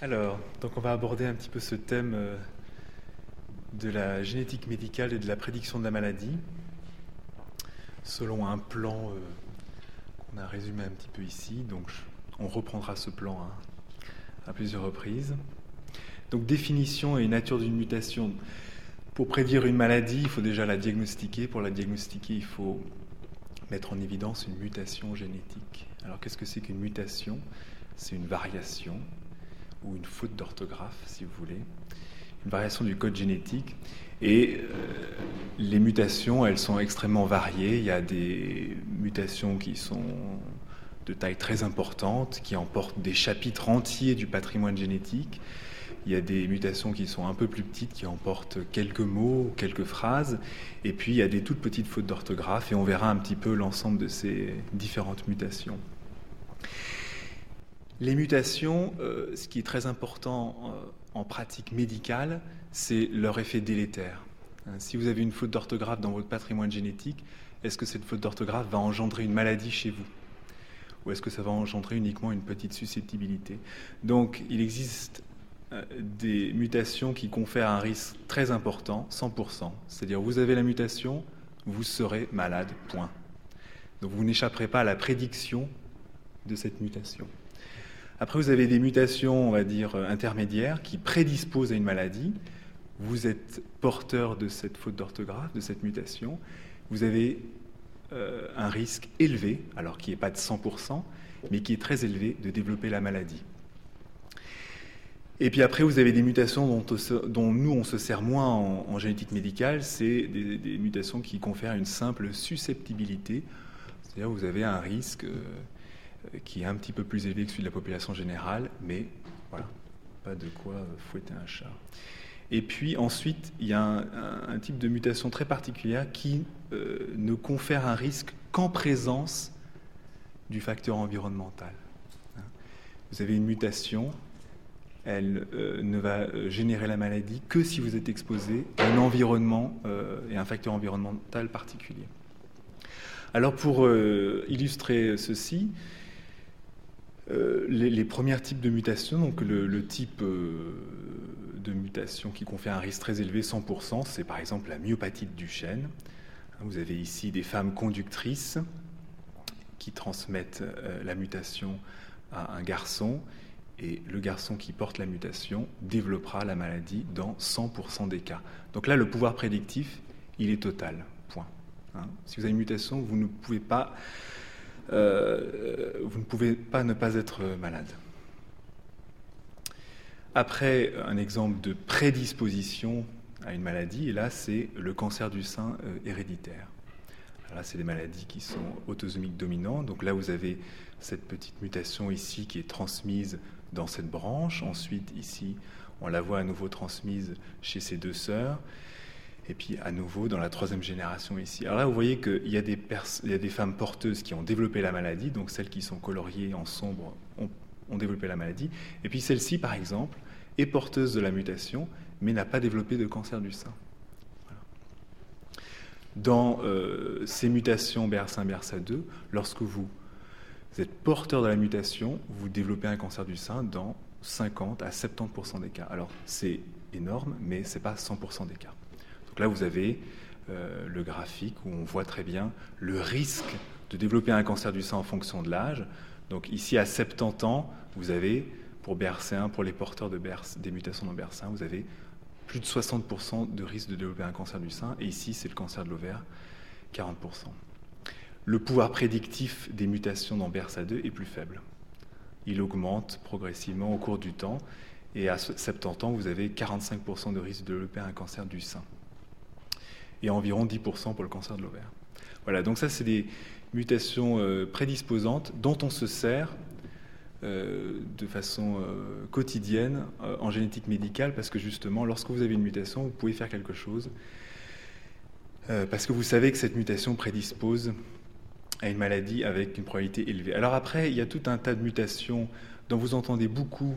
Alors, donc on va aborder un petit peu ce thème euh, de la génétique médicale et de la prédiction de la maladie, selon un plan euh, qu'on a résumé un petit peu ici. Donc on reprendra ce plan hein, à plusieurs reprises. Donc définition et nature d'une mutation. Pour prédire une maladie, il faut déjà la diagnostiquer. Pour la diagnostiquer, il faut mettre en évidence une mutation génétique. Alors qu'est-ce que c'est qu'une mutation? C'est une variation ou une faute d'orthographe, si vous voulez, une variation du code génétique. Et euh, les mutations, elles sont extrêmement variées. Il y a des mutations qui sont de taille très importante, qui emportent des chapitres entiers du patrimoine génétique. Il y a des mutations qui sont un peu plus petites, qui emportent quelques mots, quelques phrases. Et puis, il y a des toutes petites fautes d'orthographe. Et on verra un petit peu l'ensemble de ces différentes mutations. Les mutations, euh, ce qui est très important euh, en pratique médicale, c'est leur effet délétère. Hein, si vous avez une faute d'orthographe dans votre patrimoine génétique, est-ce que cette faute d'orthographe va engendrer une maladie chez vous? Ou est-ce que ça va engendrer uniquement une petite susceptibilité? Donc il existe euh, des mutations qui confèrent un risque très important, 100%. C'est-à-dire vous avez la mutation, vous serez malade, point. Donc vous n'échapperez pas à la prédiction de cette mutation. Après, vous avez des mutations, on va dire, euh, intermédiaires qui prédisposent à une maladie. Vous êtes porteur de cette faute d'orthographe, de cette mutation. Vous avez euh, un risque élevé, alors qui n'est pas de 100%, mais qui est très élevé de développer la maladie. Et puis après, vous avez des mutations dont, nous, on se sert moins en, génétique médicale, c'est des, mutations qui confèrent une simple susceptibilité. C'est-à-dire vous avez un risque... Euh, euh, qui est un petit peu plus élevé que celui de la population générale, mais voilà, pas de quoi euh, fouetter un chat. Et puis ensuite, il y a un, type de mutation très particulière qui euh, ne confère un risque qu'en présence du facteur environnemental. Vous avez une mutation, elle ne va générer la maladie que si vous êtes exposé à un environnement et un facteur environnemental particulier. Alors pour illustrer ceci, euh, les, premiers types de mutations, donc le, type euh, de mutation qui confère un risque très élevé, 100%, c'est par exemple la myopathie du chêne. Vous avez ici des femmes conductrices qui transmettent euh, la mutation à un garçon et le garçon qui porte la mutation développera la maladie dans 100% des cas. Donc là, le pouvoir prédictif, il est total. Point. Hein. si vous avez une mutation, vous ne pouvez pas euh, vous ne pouvez pas ne pas être malade. Après, un exemple de prédisposition à une maladie, et là, c'est le cancer du sein euh, héréditaire. là, c'est des maladies qui sont autosomiques dominantes. Donc là, vous avez cette petite mutation ici qui est transmise dans cette branche. Ensuite, ici, on la voit à nouveau transmise chez ces deux sœurs. Et puis à nouveau dans la troisième génération ici. Alors là, vous voyez qu'il y, a des femmes porteuses qui ont développé la maladie, donc celles qui sont coloriées en sombre ont, développé la maladie. Et puis celle-ci, par exemple, est porteuse de la mutation, mais n'a pas développé de cancer du sein. Dans euh, ces mutations BRCA1, BRCA2, lorsque vous, vous êtes porteur de la mutation, vous développez un cancer du sein dans 50 à 70% des cas. Alors c'est énorme, mais ce n'est pas 100% des cas là, vous avez euh, le graphique où on voit très bien le risque de développer un cancer du sein en fonction de l'âge. Donc ici, à 70 ans, vous avez, pour BRC1, pour les porteurs de des mutations dans BRC1, vous avez plus de 60% de risque de développer un cancer du sein. Et ici, c'est le cancer de l'ovaire, 40%. Le pouvoir prédictif des mutations dans BRCA2 est plus faible. Il augmente progressivement au cours du temps. Et à 70 ans, vous avez 45% de risque de développer un cancer du sein et environ 10% pour le cancer de l'ovaire. Voilà, donc ça c'est des mutations euh, prédisposantes dont on se sert euh, de façon euh, quotidienne en génétique médicale parce que justement lorsque vous avez une mutation vous pouvez faire quelque chose parce que vous savez que cette mutation prédispose à une maladie avec une probabilité élevée. Alors après il y a tout un tas de mutations dont vous entendez beaucoup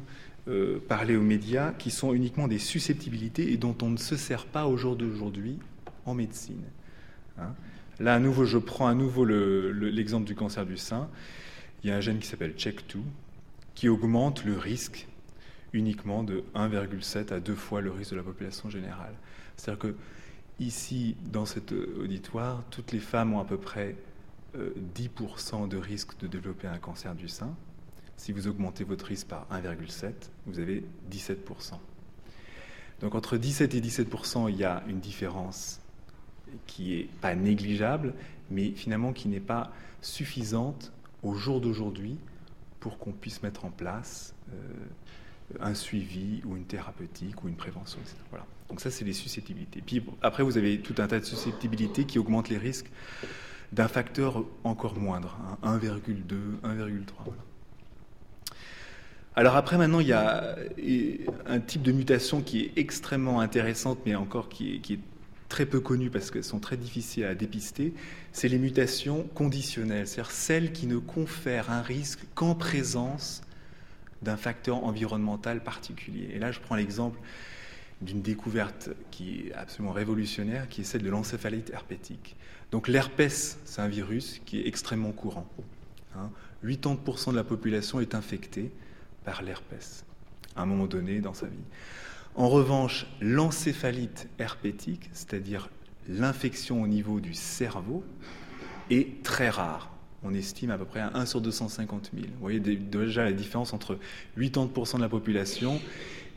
parler aux médias qui sont uniquement des susceptibilités et dont on ne se sert pas au jour d'aujourd'hui en médecine. Hein. Là, à nouveau, je prends à nouveau l'exemple du cancer du sein. Il y a un gène qui s'appelle CHEK2 qui augmente le risque uniquement de 1,7 à 2 fois le risque de la population générale. C'est-à-dire que ici, dans cet auditoire, toutes les femmes ont à peu près 10% de risque de développer un cancer du sein. Si vous augmentez votre risque par 1,7, vous avez 17%. Donc entre 17 et 17%, il y a une différence qui n'est pas négligeable, mais finalement qui n'est pas suffisante au jour d'aujourd'hui pour qu'on puisse mettre en place euh, un suivi ou une thérapeutique ou une prévention, etc. Voilà. Donc ça, c'est les susceptibilités. Puis après, vous avez tout un tas de susceptibilités qui augmentent les risques d'un facteur encore moindre, 1,2, hein, 1,3. Alors après, maintenant, il y a un type de mutation qui est extrêmement intéressante, mais encore qui est, très peu connue parce qu'elles sont très difficiles à dépister, c'est les mutations conditionnelles, c'est-à-dire celles qui ne confèrent un risque qu'en présence d'un facteur environnemental particulier. Et là, je prends l'exemple d'une découverte qui est absolument révolutionnaire, qui est celle de l'encéphalite herpétique. Donc l'herpès, c'est un virus qui est extrêmement courant. 80% hein. de la population est infectée par l'herpès à un moment donné dans sa vie. En revanche, l'encéphalite herpétique, c'est-à-dire l'infection au niveau du cerveau, est très rare. On estime à peu près à 1 sur 250 000. Vous voyez déjà la différence entre 80% de la population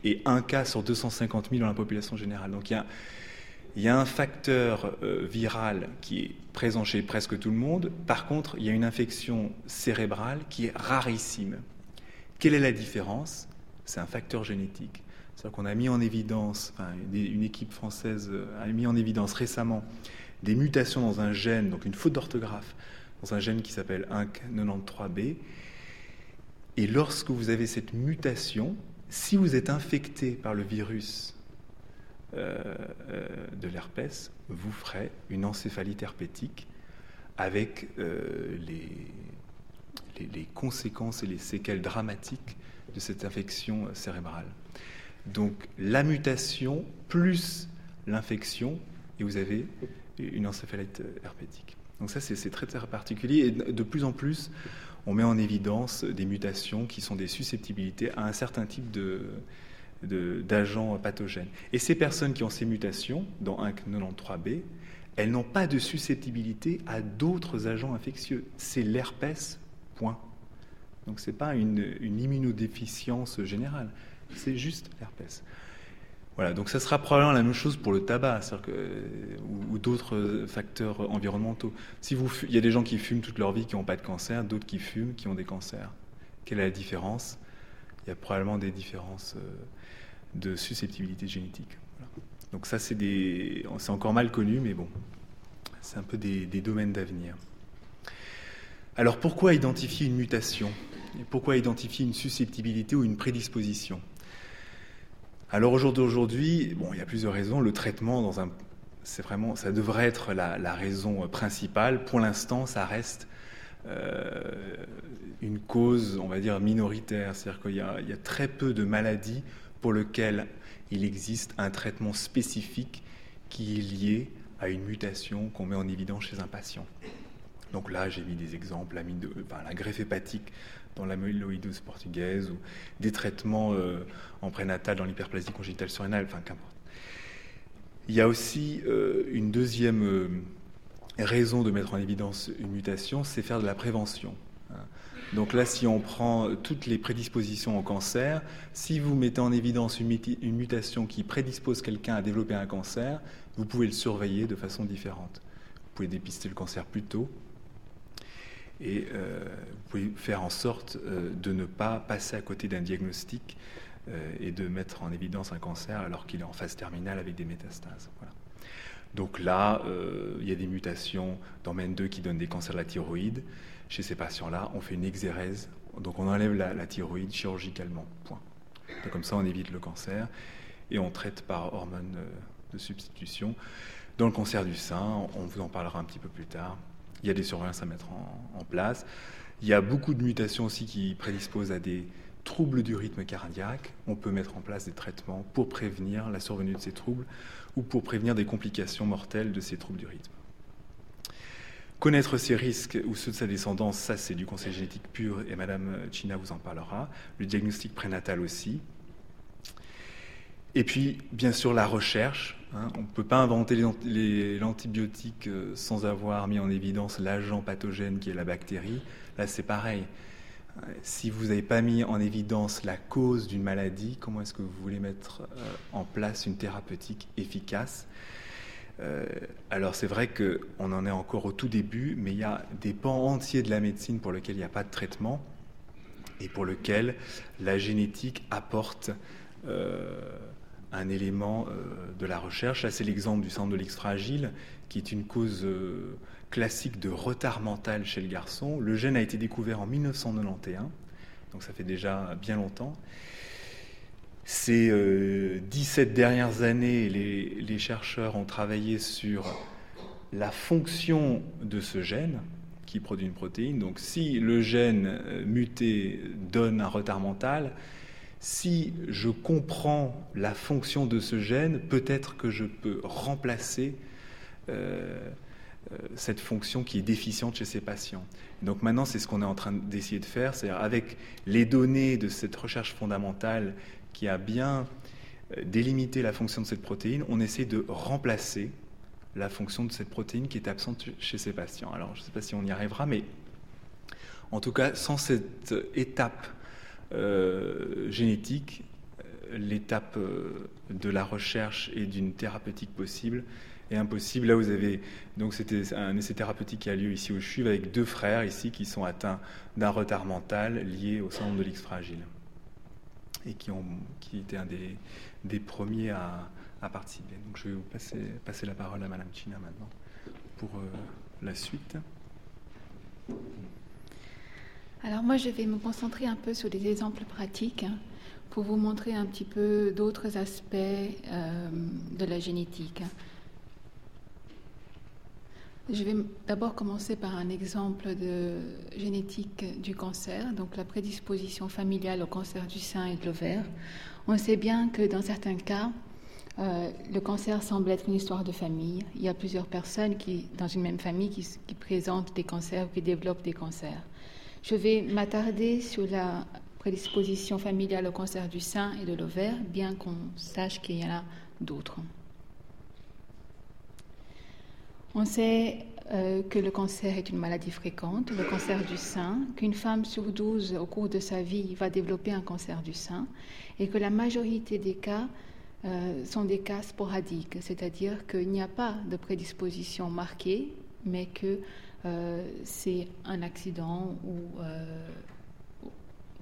et un cas sur 250 000 dans la population générale. Donc il y a, il y a un facteur euh, viral qui est présent chez presque tout le monde. Par contre, il y a une infection cérébrale qui est rarissime. Quelle est la différence? C'est un facteur génétique. C'est-à-dire qu'on a mis en évidence, une équipe française euh, a mis en évidence récemment des mutations dans un gène, donc une faute d'orthographe, dans un gène qui s'appelle INC93B. Et lorsque vous avez cette mutation, si vous êtes infecté par le virus euh, euh, de l'herpès, vous ferez une encéphalite herpétique avec les, les, conséquences et les séquelles dramatiques de cette infection cérébrale. Donc la mutation plus l'infection, et vous avez une encéphalite herpétique. Donc ça, c'est très, très particulier. Et de plus en plus, on met en évidence des mutations qui sont des susceptibilités à un certain type de, d'agents pathogènes. Et ces personnes qui ont ces mutations, dans 193B, elles n'ont pas de susceptibilité à d'autres agents infectieux. C'est l'herpès Point. Donc ce n'est pas une, immunodéficience générale, c'est juste l'herpès. Voilà, donc ça sera probablement la même chose pour le tabac ou, d'autres facteurs environnementaux. Si vous, il y a des gens qui fument toute leur vie qui n'ont pas de cancer, d'autres qui fument qui ont des cancers. Quelle est la différence? Il y a probablement des différences euh, de susceptibilité génétique. Donc ça, c'est, encore mal connu, mais bon, c'est un peu des domaines d'avenir. Alors pourquoi identifier une mutation? Pourquoi identifier une susceptibilité ou une prédisposition? Alors aujourd'hui, bon, il y a plusieurs raisons. Le traitement, c'est vraiment, ça devrait être la, raison principale. Pour l'instant, ça reste euh, une cause, on va dire, minoritaire. C'est-à-dire qu'il y, y, a très peu de maladies pour lesquelles il existe un traitement spécifique qui est lié à une mutation qu'on met en évidence chez un patient. Donc là, j'ai mis des exemples, la greffe hépatique dans l'amyloïdose portugaise ou des traitements euh, en prénatal dans l'hyperplasie congénitale surrénale, enfin qu'importe. Il y a aussi euh, une deuxième euh, raison de mettre en évidence une mutation, c'est faire de la prévention. Hein. Donc là, si on prend toutes les prédispositions au cancer, si vous mettez en évidence une, mutation qui prédispose quelqu'un à développer un cancer, vous pouvez le surveiller de façon différente. Vous pouvez dépister le cancer plus tôt, et euh, vous pouvez faire en sorte euh, de ne pas passer à côté d'un diagnostic euh, et de mettre en évidence un cancer alors qu'il est en phase terminale avec des métastases. Donc là, il y a des mutations dans MEN2 qui donnent des cancers de la thyroïde. Chez ces patients-là, on fait une exérèse, donc on enlève la, thyroïde chirurgicalement. Point. comme ça, on évite le cancer et on traite par hormone de substitution. Dans le cancer du sein, on vous en parlera un petit peu plus tard, il y a des surveillances à mettre en, place. Il y a beaucoup de mutations aussi qui prédisposent à des troubles du rythme cardiaque. On peut mettre en place des traitements pour prévenir la survenue de ces troubles ou pour prévenir des complications mortelles de ces troubles du rythme. Connaître ces risques ou ceux de sa descendance, ça c'est du conseil génétique pur et Madame China vous en parlera. Le diagnostic prénatal aussi. Et puis, bien sûr, la recherche. Hein. on ne peut pas inventer l'antibiotique euh, sans avoir mis en évidence l'agent pathogène qui est la bactérie. Là, c'est pareil. Si vous n'avez pas mis en évidence la cause d'une maladie, comment est-ce que vous voulez mettre euh, en place une thérapeutique efficace? Euh, alors c'est vrai qu'on en est encore au tout début, mais il y a des pans entiers de la médecine pour lesquels il n'y a pas de traitement et pour lesquels la génétique apporte un élément euh, de la recherche. Là, c'est l'exemple du syndrome de l'X fragile, qui est une cause euh, classique de retard mental chez le garçon. Le gène a été découvert en 1991, donc ça fait déjà bien longtemps. Ces 17 euh, dernières années, les, les, chercheurs ont travaillé sur la fonction de ce gène qui produit une protéine. Donc si le gène muté donne un retard mental, si je comprends la fonction de ce gène, peut-être que je peux remplacer euh, euh, cette fonction qui est déficiente chez ces patients. Donc maintenant, c'est ce qu'on est en train d'essayer de faire, c'est avec les données de cette recherche fondamentale qui a bien euh, délimité la fonction de cette protéine, on essaie de remplacer la fonction de cette protéine qui est absente chez ces patients. Alors, je ne sais pas si on y arrivera, mais en tout cas, sans cette étape génétique, euh, l'étape euh, de la recherche et d'une thérapeutique possible est impossible. Là, vous avez donc c'était un essai thérapeutique qui a lieu ici au CHUV avec deux frères ici qui sont atteints d'un retard mental lié au syndrome de l'X fragile et qui ont qui étaient un des, des premiers à, à, participer. Donc, je vais vous passer, passer la parole à Madame China maintenant pour la suite. Alors moi, je vais me concentrer un peu sur des exemples pratiques hein, pour vous montrer un petit peu d'autres aspects euh, de la génétique. Je vais d'abord commencer par un exemple de génétique du cancer, donc la prédisposition familiale au cancer du sein et de l'ovaire. On sait bien que dans certains cas, euh, le cancer semble être une histoire de famille. Il y a plusieurs personnes qui, dans une même famille qui, qui présentent des cancers ou qui développent des cancers. Je vais m'attarder sur la prédisposition familiale au cancer du sein et de l'ovaire, bien qu'on sache qu'il y en a d'autres. On sait euh, que le cancer est une maladie fréquente, le cancer du sein, qu'une femme sur 12 au cours de sa vie va développer un cancer du sein et que la majorité des cas euh, sont des cas sporadiques, c'est-à-dire qu'il n'y a pas de prédisposition marquée, mais que c'est un accident ou, euh,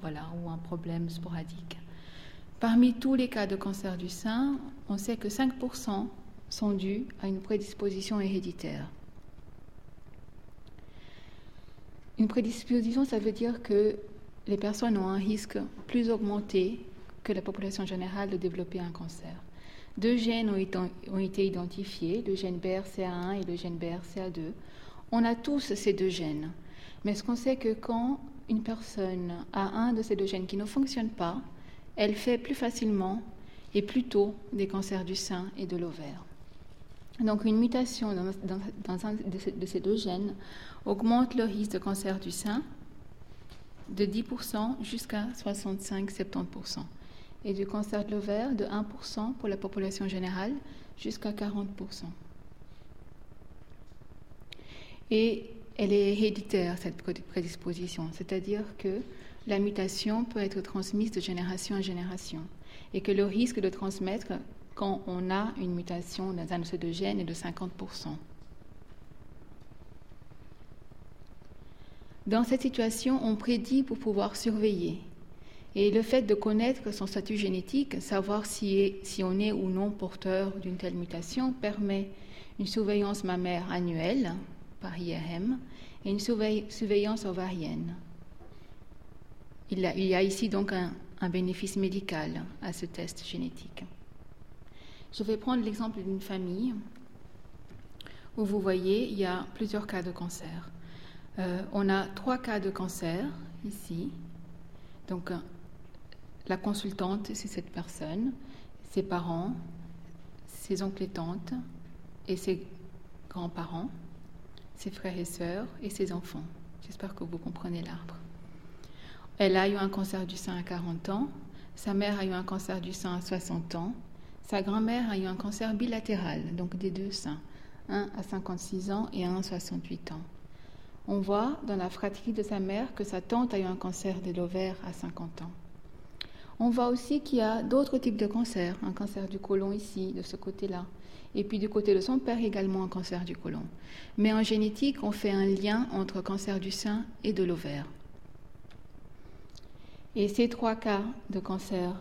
voilà, ou un problème sporadique. Parmi tous les cas de cancer du sein, on sait que 5% sont dus à une prédisposition héréditaire. Une prédisposition, ça veut dire que les personnes ont un risque plus augmenté que la population générale de développer un cancer. Deux gènes ont été, identifiés, le gène BRCA1 et le gène BRCA2. On a tous ces deux gènes. Mais ce qu'on sait que quand une personne a un de ces deux gènes qui ne fonctionne pas, elle fait plus facilement et plus tôt des cancers du sein et de l'ovaire. Donc une mutation dans, un de ces deux gènes augmente le risque de cancer du sein de 10% jusqu'à 65-70%, et du cancer de l'ovaire de 1% pour la population générale jusqu'à 40%. Et elle est héréditaire, cette prédisposition, c'est-à-dire que la mutation peut être transmise de génération en génération et que le risque de transmettre quand on a une mutation dans un de ces deux gènes est de 50%. Dans cette situation, on prédit pour pouvoir surveiller. Et le fait de connaître son statut génétique, savoir si, si on est ou non porteur d'une telle mutation, permet une surveillance mammaire annuelle par IRM et une surveillance ovarienne. Il y a ici donc un, bénéfice médical à ce test génétique. Je vais prendre l'exemple d'une famille où vous voyez, il y a plusieurs cas de cancer. Euh, on a trois cas de cancer ici. Donc, euh, la consultante, c'est cette personne, ses parents, ses oncles et tantes et ses grands-parents ses frères et sœurs et ses enfants. J'espère que vous comprenez l'arbre. Elle a eu un cancer du sein à 40 ans, sa mère a eu un cancer du sein à 60 ans, Sa grand-mère a eu un cancer bilatéral, donc des deux seins, un à 56 ans et un à 68 ans. On voit dans la fratrie de sa mère que sa tante a eu un cancer de l'ovaire à 50 ans. On voit aussi qu'il y a d'autres types de cancers, un cancer du côlon ici, de ce côté-là, et puis du côté de son père également un cancer du côlon. Mais en génétique, on fait un lien entre cancer du sein et de l'ovaire. Et ces trois cas de cancer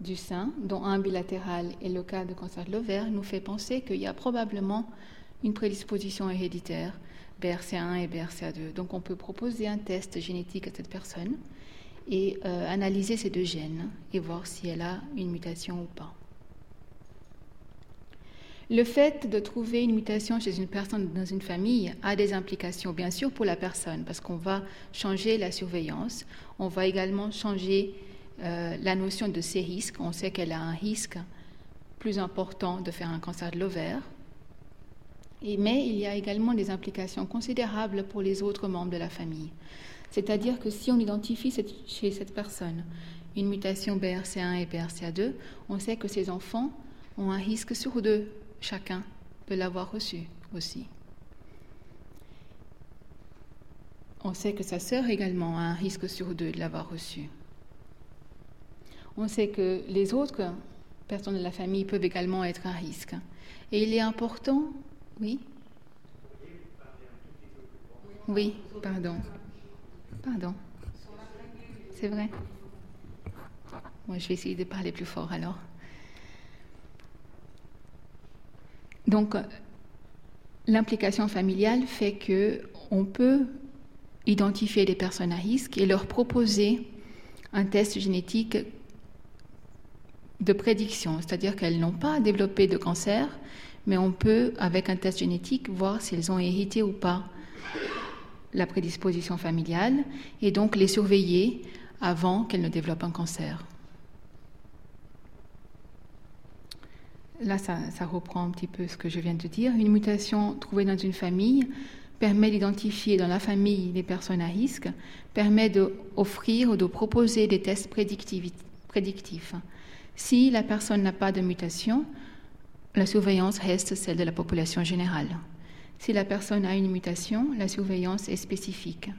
du sein, dont un bilatéral et le cas de cancer de l'ovaire, nous fait penser qu'il y a probablement une prédisposition héréditaire, BRCA1 et BRCA2. Donc on peut proposer un test génétique à cette personne et euh, analyser ces deux gènes et voir si elle a une mutation ou pas. Le fait de trouver une mutation chez une personne dans une famille a des implications, bien sûr, pour la personne, parce qu'on va changer la surveillance, on va également changer euh, la notion de ces risques. On sait qu'elle a un risque plus important de faire un cancer de l'ovaire. mais il y a également des implications considérables pour les autres membres de la famille. C'est-à-dire que si on identifie chez cette personne une mutation BRCA1 et BRCA2, on sait que ces enfants ont un risque sur deux chacun peut l'avoir reçu aussi. On sait que sa sœur également a un risque sur deux de l'avoir reçu. On sait que les autres personnes de la famille peuvent également être à risque. Et il est important, oui? Oui, pardon. Pardon. C'est vrai? Moi, je vais essayer de parler plus fort alors. Donc, l'implication familiale fait que on peut identifier les personnes à risque et leur proposer un test génétique de prédiction, c'est-à-dire qu'elles n'ont pas développé de cancer, mais on peut, avec un test génétique, voir si elles ont hérité ou pas la prédisposition familiale et donc les surveiller avant qu'elles ne développent un cancer. Là, ça, reprend un petit peu ce que je viens de dire. Une mutation trouvée dans une famille permet d'identifier dans la famille les personnes à risque, permet d'offrir ou de proposer des tests prédictifs. Si la personne n'a pas de mutation, la surveillance reste celle de la population générale. Si la personne a une mutation, la surveillance est spécifique.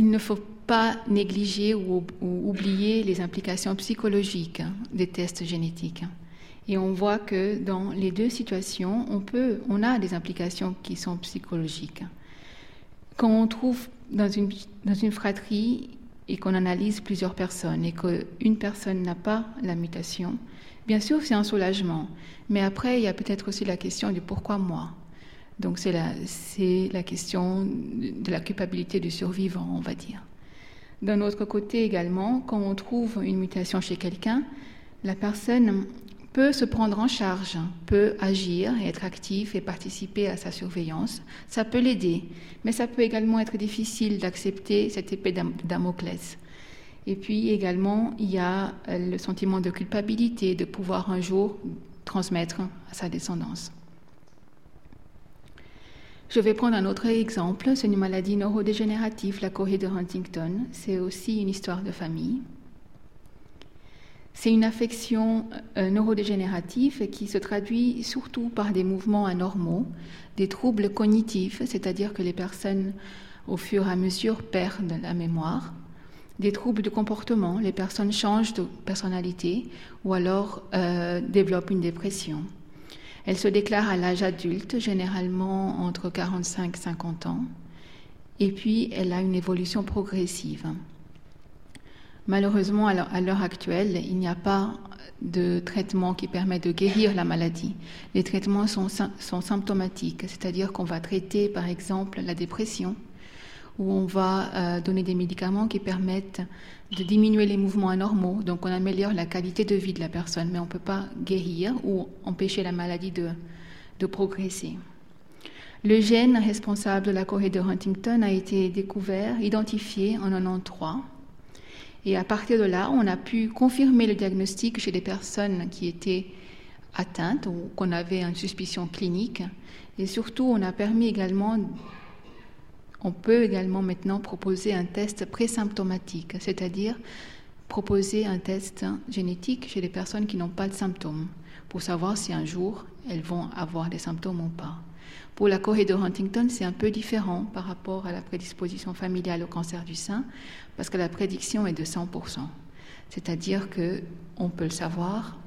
Il ne faut pas négliger ou, oublier les implications psychologiques des tests génétiques. Et on voit que dans les deux situations, on, a des implications qui sont psychologiques. Quand on trouve dans une, dans une fratrie et qu'on analyse plusieurs personnes et qu'une personne n'a pas la mutation, bien sûr c'est un soulagement. Mais après, il y a peut-être aussi la question du pourquoi moi donc c'est la, question de la culpabilité du survivant, on va dire. D'un autre côté également, quand on trouve une mutation chez quelqu'un, la personne peut se prendre en charge, peut agir, être actif et participer à sa surveillance. Ça peut l'aider, mais ça peut également être difficile d'accepter cette épée Damoclès. Et puis également, il y a le sentiment de culpabilité de pouvoir un jour transmettre à sa descendance. Je vais prendre un autre exemple, c'est une maladie neurodégénérative, la chorée de Huntington. C'est aussi une histoire de famille. C'est une affection euh, neurodégénérative qui se traduit surtout par des mouvements anormaux, des troubles cognitifs, c'est-à-dire que les personnes, au fur et à mesure, perdent la mémoire, des troubles de comportement, les personnes changent de personnalité ou alors euh, développent une dépression. Elle se déclare à l'âge adulte, généralement entre 45 et 50 ans, et puis elle a une évolution progressive. Malheureusement, à l'heure actuelle, il n'y a pas de traitement qui permet de guérir la maladie. Les traitements sont, sont symptomatiques, c'est-à-dire qu'on va traiter par exemple la dépression, où on va euh, donner des médicaments qui permettent de diminuer les mouvements anormaux. Donc on améliore la qualité de vie de la personne, mais on ne peut pas guérir ou empêcher la maladie de, progresser. Le gène responsable de la Corée de Huntington a été découvert, identifié en 1993. Et à partir de là, on a pu confirmer le diagnostic chez des personnes qui étaient atteintes ou qu'on avait une suspicion clinique. Et surtout, on a permis également on peut également maintenant proposer un test présymptomatique, c'est-à-dire proposer un test génétique chez les personnes qui n'ont pas de symptômes pour savoir si un jour elles vont avoir des symptômes ou pas. Pour la chorée de Huntington, c'est un peu différent par rapport à la prédisposition familiale au cancer du sein, parce que la prédiction est de 100%. C'est-à-dire que on peut le savoir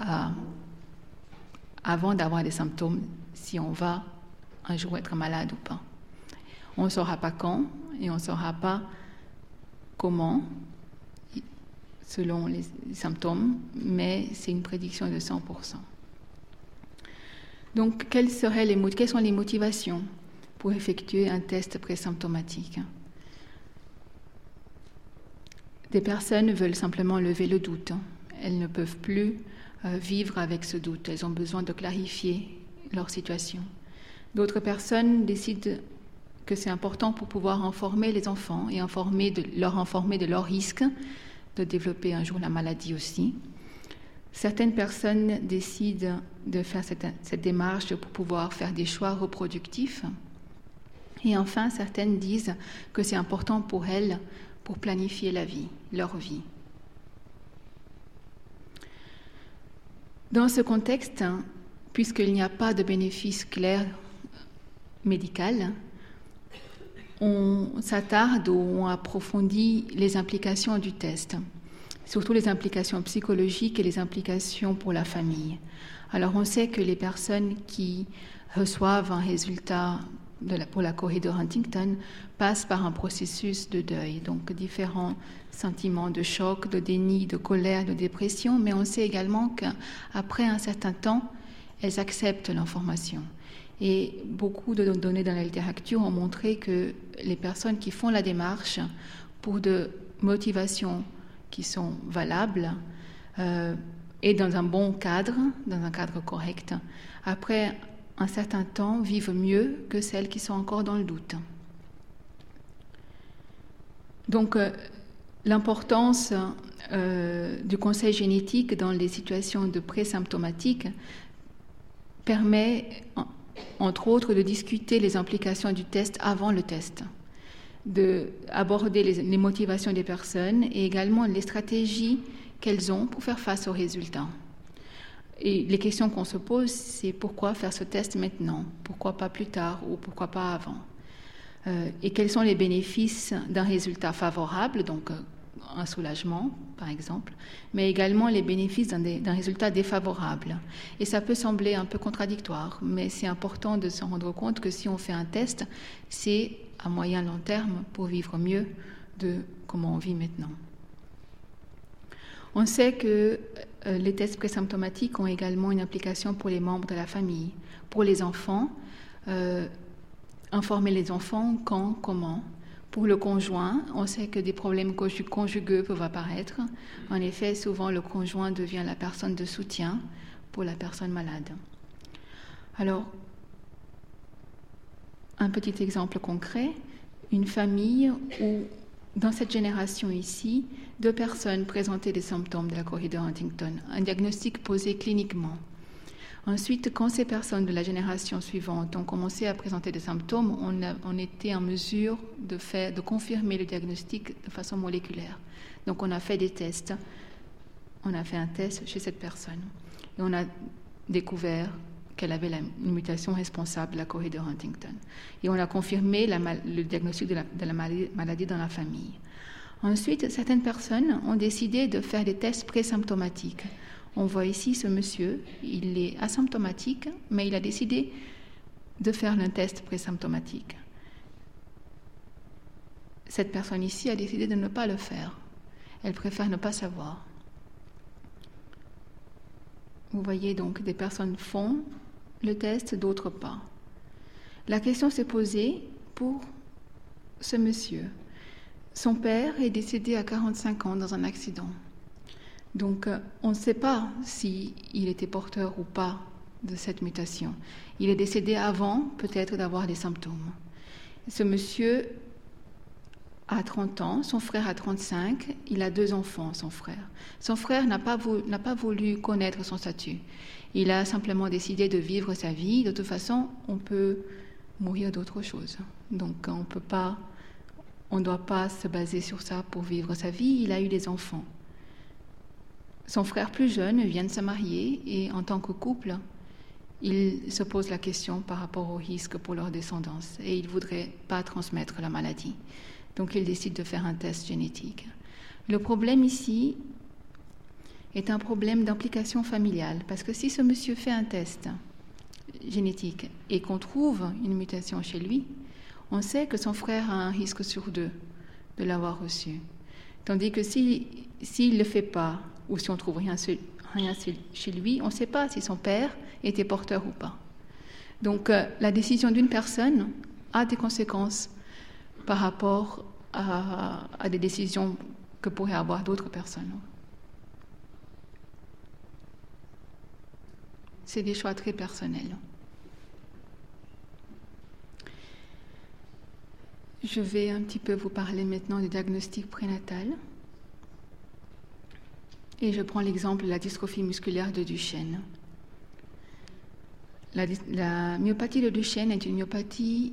euh, avant d'avoir des symptômes si on va un jour être malade ou pas. On ne saura pas quand et on ne saura pas comment selon les symptômes, mais c'est une prédiction de 100%. Donc, quelles, seraient les, sont les motivations pour effectuer un test présymptomatique? Des personnes veulent simplement lever le doute. Elles ne peuvent plus euh, vivre avec ce doute. Elles ont besoin de clarifier leur situation. D'autres personnes décident que c'est important pour pouvoir informer les enfants et leur informer de leurs risques de développer un jour la maladie aussi. Certaines personnes décident de faire cette, cette, démarche pour pouvoir faire des choix reproductifs. Et enfin, certaines disent que c'est important pour elles pour planifier la vie, leur vie. Dans ce contexte, puisqu'il n'y a pas de bénéfice clair médical, on s'attarde ou on approfondit les implications du test, surtout les implications psychologiques et les implications pour la famille. Alors on sait que les personnes qui reçoivent un résultat pour la Corée de Huntington passent par un processus de deuil, donc différents sentiments de choc, de déni, de colère, de dépression, mais on sait également qu'après un certain temps, elles acceptent l'information. Et beaucoup de données dans la littérature ont montré que les personnes qui font la démarche pour de motivations qui sont valables euh, et dans un bon cadre, dans un cadre correct, après un certain temps vivent mieux que celles qui sont encore dans le doute. Donc euh, l'importance euh, du conseil génétique dans les situations de présymptomatiques permet entre autres, de discuter les implications du test avant le test, d'aborder les, les, motivations des personnes et également les stratégies qu'elles ont pour faire face aux résultats. Et les questions qu'on se pose, c'est pourquoi faire ce test maintenant? Pourquoi pas plus tard ou pourquoi pas avant? Euh, Et quels sont les bénéfices d'un résultat favorable, euh, un soulagement, par exemple, mais également les bénéfices d'un résultat défavorable. Et ça peut sembler un peu contradictoire, mais c'est important de se rendre compte que si on fait un test, c'est à moyen long terme pour vivre mieux de comment on vit maintenant. On sait que euh, les tests présymptomatiques ont également une application pour les membres de la famille. Pour les enfants, euh, informer les enfants quand, comment, pour le conjoint, on sait que des problèmes conjugueux peuvent apparaître. En effet, souvent le conjoint devient la personne de soutien pour la personne malade. Alors, un petit exemple concret, une famille où, dans cette génération ici, deux personnes présentaient des symptômes de la corrida Huntington, un diagnostic posé cliniquement. Ensuite, quand ces personnes de la génération suivante ont commencé à présenter des symptômes, on, était en mesure de, confirmer le diagnostic de façon moléculaire. Donc on a fait des tests. On a fait un test chez cette personne. Et on a découvert qu'elle avait la, une mutation responsable de la Corée de Huntington. Et on a confirmé le diagnostic de la, de la maladie dans la famille. Ensuite, certaines personnes ont décidé de faire des tests présymptomatiques. On voit ici ce monsieur, il est asymptomatique, mais il a décidé de faire un test présymptomatique. Cette personne ici a décidé de ne pas le faire. Elle préfère ne pas savoir. Vous voyez donc, des personnes font le test, d'autres pas. La question s'est posée pour ce monsieur. Son père est décédé à 45 ans dans un accident. Donc euh, on ne sait pas s'il était porteur ou pas de cette mutation. Il est décédé avant peut-être d'avoir des symptômes. Ce monsieur a 30 ans, son frère a 35, il a deux enfants, son frère. Son frère n'a pas, voulu, connaître son statut. Il a simplement décidé de vivre sa vie. De toute façon, on peut mourir d'autre chose. Donc on peut pas, on ne doit pas se baser sur ça pour vivre sa vie. Il a eu des enfants. Son frère plus jeune vient de se marier et en tant que couple, il se pose la question par rapport au risque pour leur descendance et il ne voudrait pas transmettre la maladie. Donc il décide de faire un test génétique. Le problème ici est un problème d'implication familiale parce que si ce monsieur fait un test génétique et qu'on trouve une mutation chez lui, on sait que son frère a un risque sur deux de l'avoir reçu. Tandis que s'il ne le fait pas, ou si on trouve rien, chez lui, on ne sait pas si son père était porteur ou pas. Donc euh, la décision d'une personne a des conséquences par rapport à des décisions que pourraient avoir d'autres personnes. C'est des choix très personnels. Je vais un petit peu vous parler maintenant du diagnostic prénatal. Et je prends l'exemple de la dystrophie musculaire de Duchenne. La, myopathie de Duchenne est une myopathie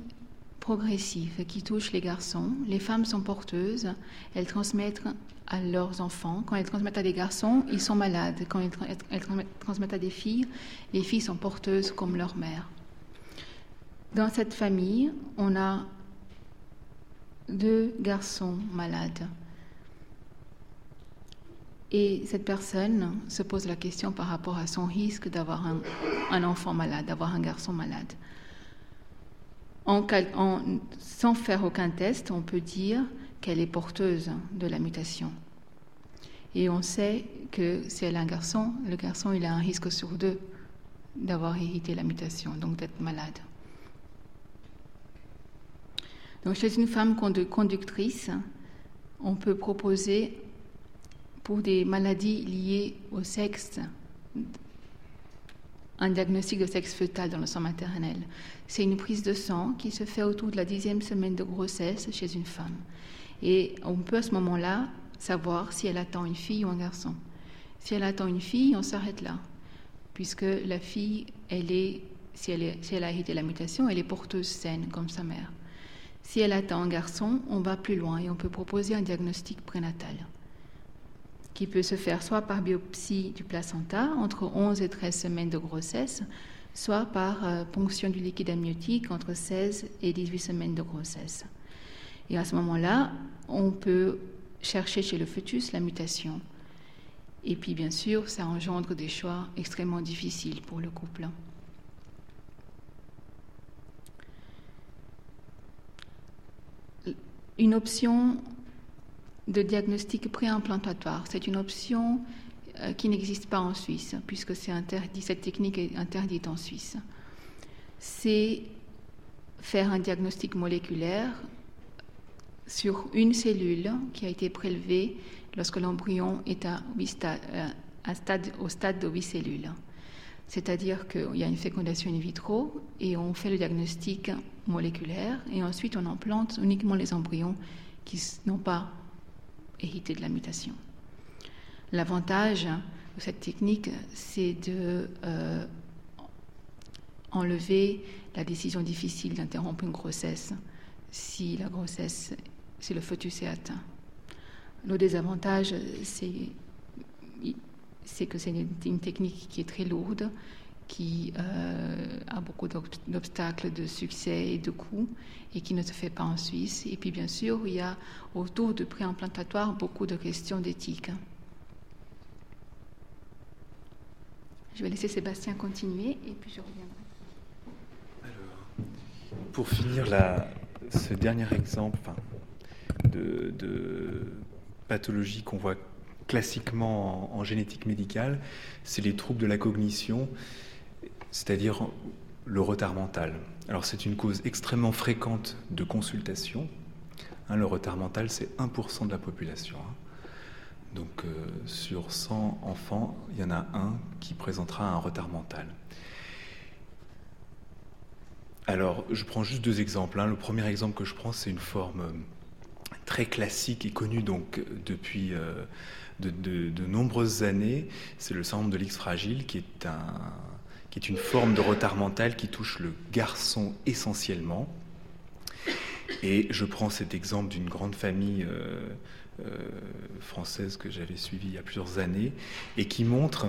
progressive qui touche les garçons. Les femmes sont porteuses, elles transmettent à leurs enfants. Quand elles transmettent à des garçons, ils sont malades. Quand elles transmettent à des filles, les filles sont porteuses comme leur mère. Dans cette famille, on a deux garçons malades. Et cette personne se pose la question par rapport à son risque d'avoir un, enfant malade, d'avoir un garçon malade. Sans faire aucun test, on peut dire qu'elle est porteuse de la mutation. Et on sait que si elle a un garçon, le garçon il a un risque sur deux d'avoir hérité la mutation, donc d'être malade. Donc chez une femme conductrice, on peut proposer pour des maladies liées au sexe un diagnostic de sexe fœtal dans le sang maternel. C'est une prise de sang qui se fait autour de la dixième semaine de grossesse chez une femme. Et on peut à ce moment-là savoir si elle attend une fille ou un garçon. Si elle attend une fille, on s'arrête là, puisque la fille, elle est, si elle, si elle a hérité la mutation, elle est porteuse saine comme sa mère. Si elle attend un garçon, on va plus loin et on peut proposer un diagnostic prénatal qui peut se faire soit par biopsie du placenta entre 11 et 13 semaines de grossesse, soit par euh, ponction du liquide amniotique entre 16 et 18 semaines de grossesse. Et à ce moment-là, on peut chercher chez le fœtus la mutation. Et puis, bien sûr, ça engendre des choix extrêmement difficiles pour le couple. Une option de diagnostic préimplantatoire, c'est une option euh, qui n'existe pas en Suisse, puisque cette technique est interdite en Suisse. C'est faire un diagnostic moléculaire sur une cellule qui a été prélevée lorsque l'embryon est euh, au stade de 8 cellules. C'est-à-dire qu'il y a une fécondation in vitro et on fait le diagnostic moléculaire et ensuite on implante uniquement les embryons qui n'ont pas hérité de la mutation. L'avantage de cette technique, c'est de euh, enlever la décision difficile d'interrompre une grossesse si le fœtus est atteint. Le désavantage, c'est que c'est une, technique qui est très lourde, qui euh, a beaucoup d'obstacles de succès et de coûts et qui ne se fait pas en Suisse. Et puis bien sûr, il y a autour du préimplantatoire beaucoup de questions d'éthique. Je vais laisser Sébastien continuer et puis je reviendrai. Alors, pour finir ce dernier exemple de pathologie qu'on voit classiquement en, génétique médicale, c'est les troubles de la cognition, c'est-à-dire le retard mental. Alors c'est une cause extrêmement fréquente de consultation. Hein, le retard mental, c'est 1% de la population. Hein. Donc euh, sur 100 enfants, il y en a un qui présentera un retard mental. Alors, je prends juste deux exemples. Hein. Le premier exemple que je prends, c'est une forme euh, très classique et connue donc depuis euh, de, nombreuses années. C'est le syndrome de l'X fragile, qui est, un, qui est une forme de retard mental qui touche le garçon essentiellement. Et je prends cet exemple d'une grande famille euh, française que j'avais suivie il y a plusieurs années et qui montre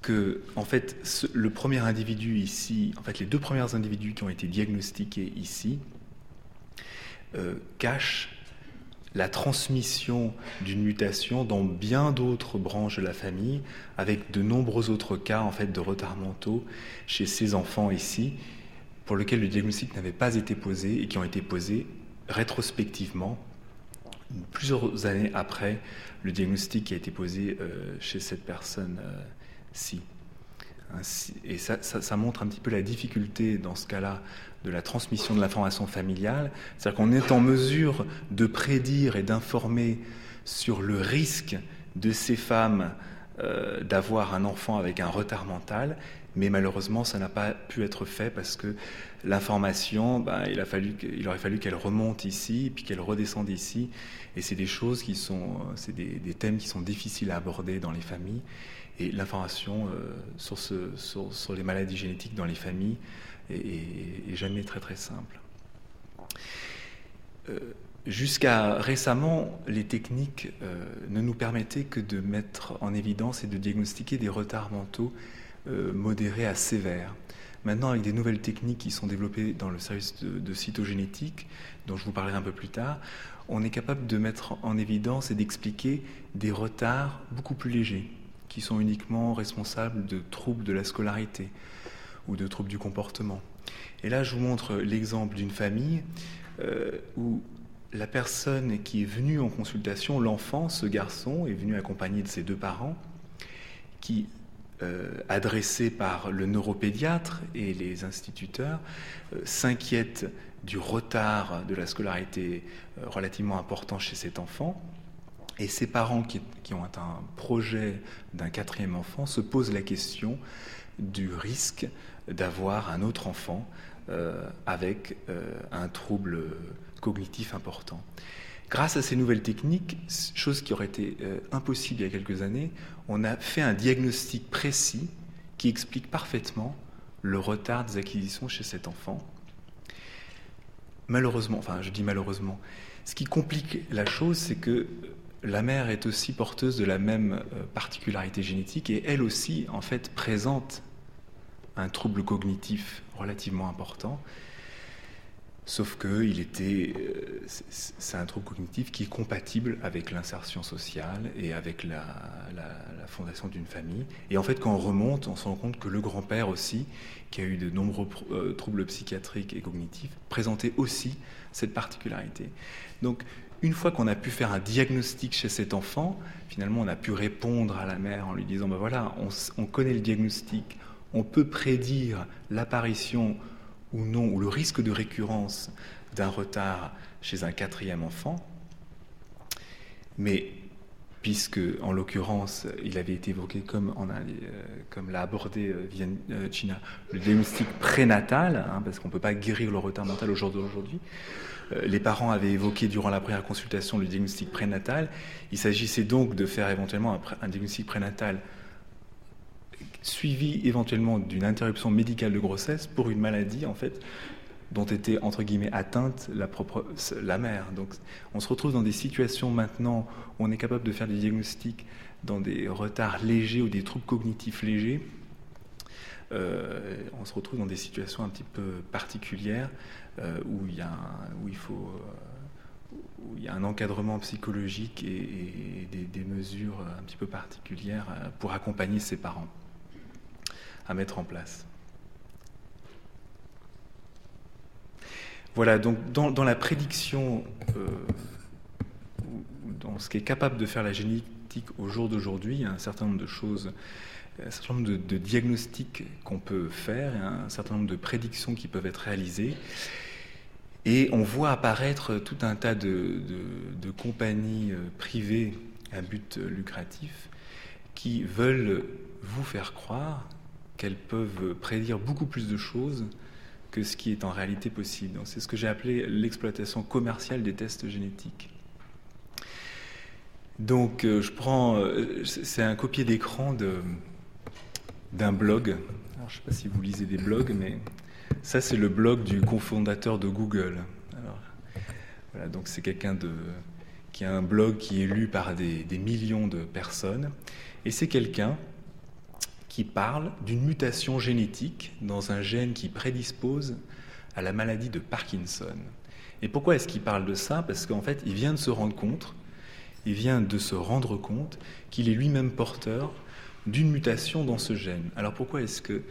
que, en fait, le premier individu ici, en fait, les deux premiers individus qui ont été diagnostiqués ici, cachent la transmission d'une mutation dans bien d'autres branches de la famille, avec de nombreux autres cas en fait de retard mentaux chez ces enfants ici, pour lesquels le diagnostic n'avait pas été posé et qui ont été posés rétrospectivement plusieurs années après le diagnostic qui a été posé euh, chez cette personne-ci. Et ça, ça, montre un petit peu la difficulté dans ce cas-là de la transmission de l'information familiale, c'est-à-dire qu'on est en mesure de prédire et d'informer sur le risque de ces femmes euh, d'avoir un enfant avec un retard mental, mais malheureusement ça n'a pas pu être fait parce que l'information, ben, il, a fallu, il aurait fallu qu'elle remonte ici, puis qu'elle redescende ici, et c'est des choses qui sont, c'est des, thèmes qui sont difficiles à aborder dans les familles, et l'information euh, sur, les maladies génétiques dans les familles et, jamais très très simple. Euh, jusqu'à récemment, les techniques euh, ne nous permettaient que de mettre en évidence et de diagnostiquer des retards mentaux euh, modérés à sévères. Maintenant, avec des nouvelles techniques qui sont développées dans le service de, de, cytogénétique, dont je vous parlerai un peu plus tard, on est capable de mettre en évidence et d'expliquer des retards beaucoup plus légers, qui sont uniquement responsables de troubles de la scolarité, ou de troubles du comportement. Et là, je vous montre l'exemple d'une famille euh, où la personne qui est venue en consultation, l'enfant, ce garçon, est venu accompagné de ses deux parents, qui, euh, adressés par le neuropédiatre et les instituteurs, euh, s'inquiètent du retard de la scolarité relativement important chez cet enfant. Et ses parents qui, qui ont un projet d'un quatrième enfant se posent la question du risque d'avoir un autre enfant euh, avec euh, un trouble cognitif important. Grâce à ces nouvelles techniques, chose qui aurait été euh, impossible il y a quelques années, on a fait un diagnostic précis qui explique parfaitement le retard des acquisitions chez cet enfant. Malheureusement, enfin je dis malheureusement, ce qui complique la chose, c'est que la mère est aussi porteuse de la même particularité génétique et elle aussi, en fait, présente un trouble cognitif relativement important. Sauf que il était, euh, c'est un trouble cognitif qui est compatible avec l'insertion sociale et avec la, fondation d'une famille. Et en fait, quand on remonte, on se rend compte que le grand-père aussi, qui a eu de nombreux euh, troubles psychiatriques et cognitifs, présentait aussi cette particularité. Donc, une fois qu'on a pu faire un diagnostic chez cet enfant, finalement, on a pu répondre à la mère en lui disant, ben voilà, on, on connaît le diagnostic, on peut prédire l'apparition ou non, ou le risque de récurrence d'un retard chez un quatrième enfant, mais puisque, en l'occurrence, il avait été évoqué, comme, euh, l'a abordé euh, euh, China, le diagnostic prénatal, hein, parce qu'on ne peut pas guérir le retard mental au jour d'aujourd'hui. Les parents avaient évoqué durant la première consultation le diagnostic prénatal. Il s'agissait donc de faire éventuellement un diagnostic prénatal suivi éventuellement d'une interruption médicale de grossesse pour une maladie en fait dont était entre guillemets atteinte la propre la mère. Donc on se retrouve dans des situations maintenant où on est capable de faire des diagnostics dans des retards légers ou des troubles cognitifs légers. Euh, on se retrouve dans des situations un petit peu particulières euh, où il y a euh, un encadrement psychologique et, des, mesures un petit peu particulières pour accompagner ses parents à mettre en place. Voilà, donc dans, la prédiction, euh, dans ce qui est capable de faire la génétique au jour d'aujourd'hui, il y a un certain nombre de choses, un certain nombre de, diagnostics qu'on peut faire, un certain nombre de prédictions qui peuvent être réalisées. Et on voit apparaître tout un tas de, de compagnies euh, privées à but lucratif qui veulent vous faire croire qu'elles peuvent prédire beaucoup plus de choses que ce qui est en réalité possible. C'est ce que j'ai appelé l'exploitation commerciale des tests génétiques. Donc euh, je prends, euh, c'est un copier d'écran d'un blog. je ne sais pas si vous lisez des blogs, mais ça c'est le blog du cofondateur de Google. voilà, donc c'est quelqu'un de qui a un blog qui est lu par des, des millions de personnes. Et c'est quelqu'un qui parle d'une mutation génétique dans un gène qui prédispose à la maladie de Parkinson. Et pourquoi est-ce qu'il parle de ça? Parce qu'en fait, il vient de se rendre compte, il vient de se rendre compte qu'il est lui-même porteur d'une mutation dans ce gène. Alors pourquoi est-ce que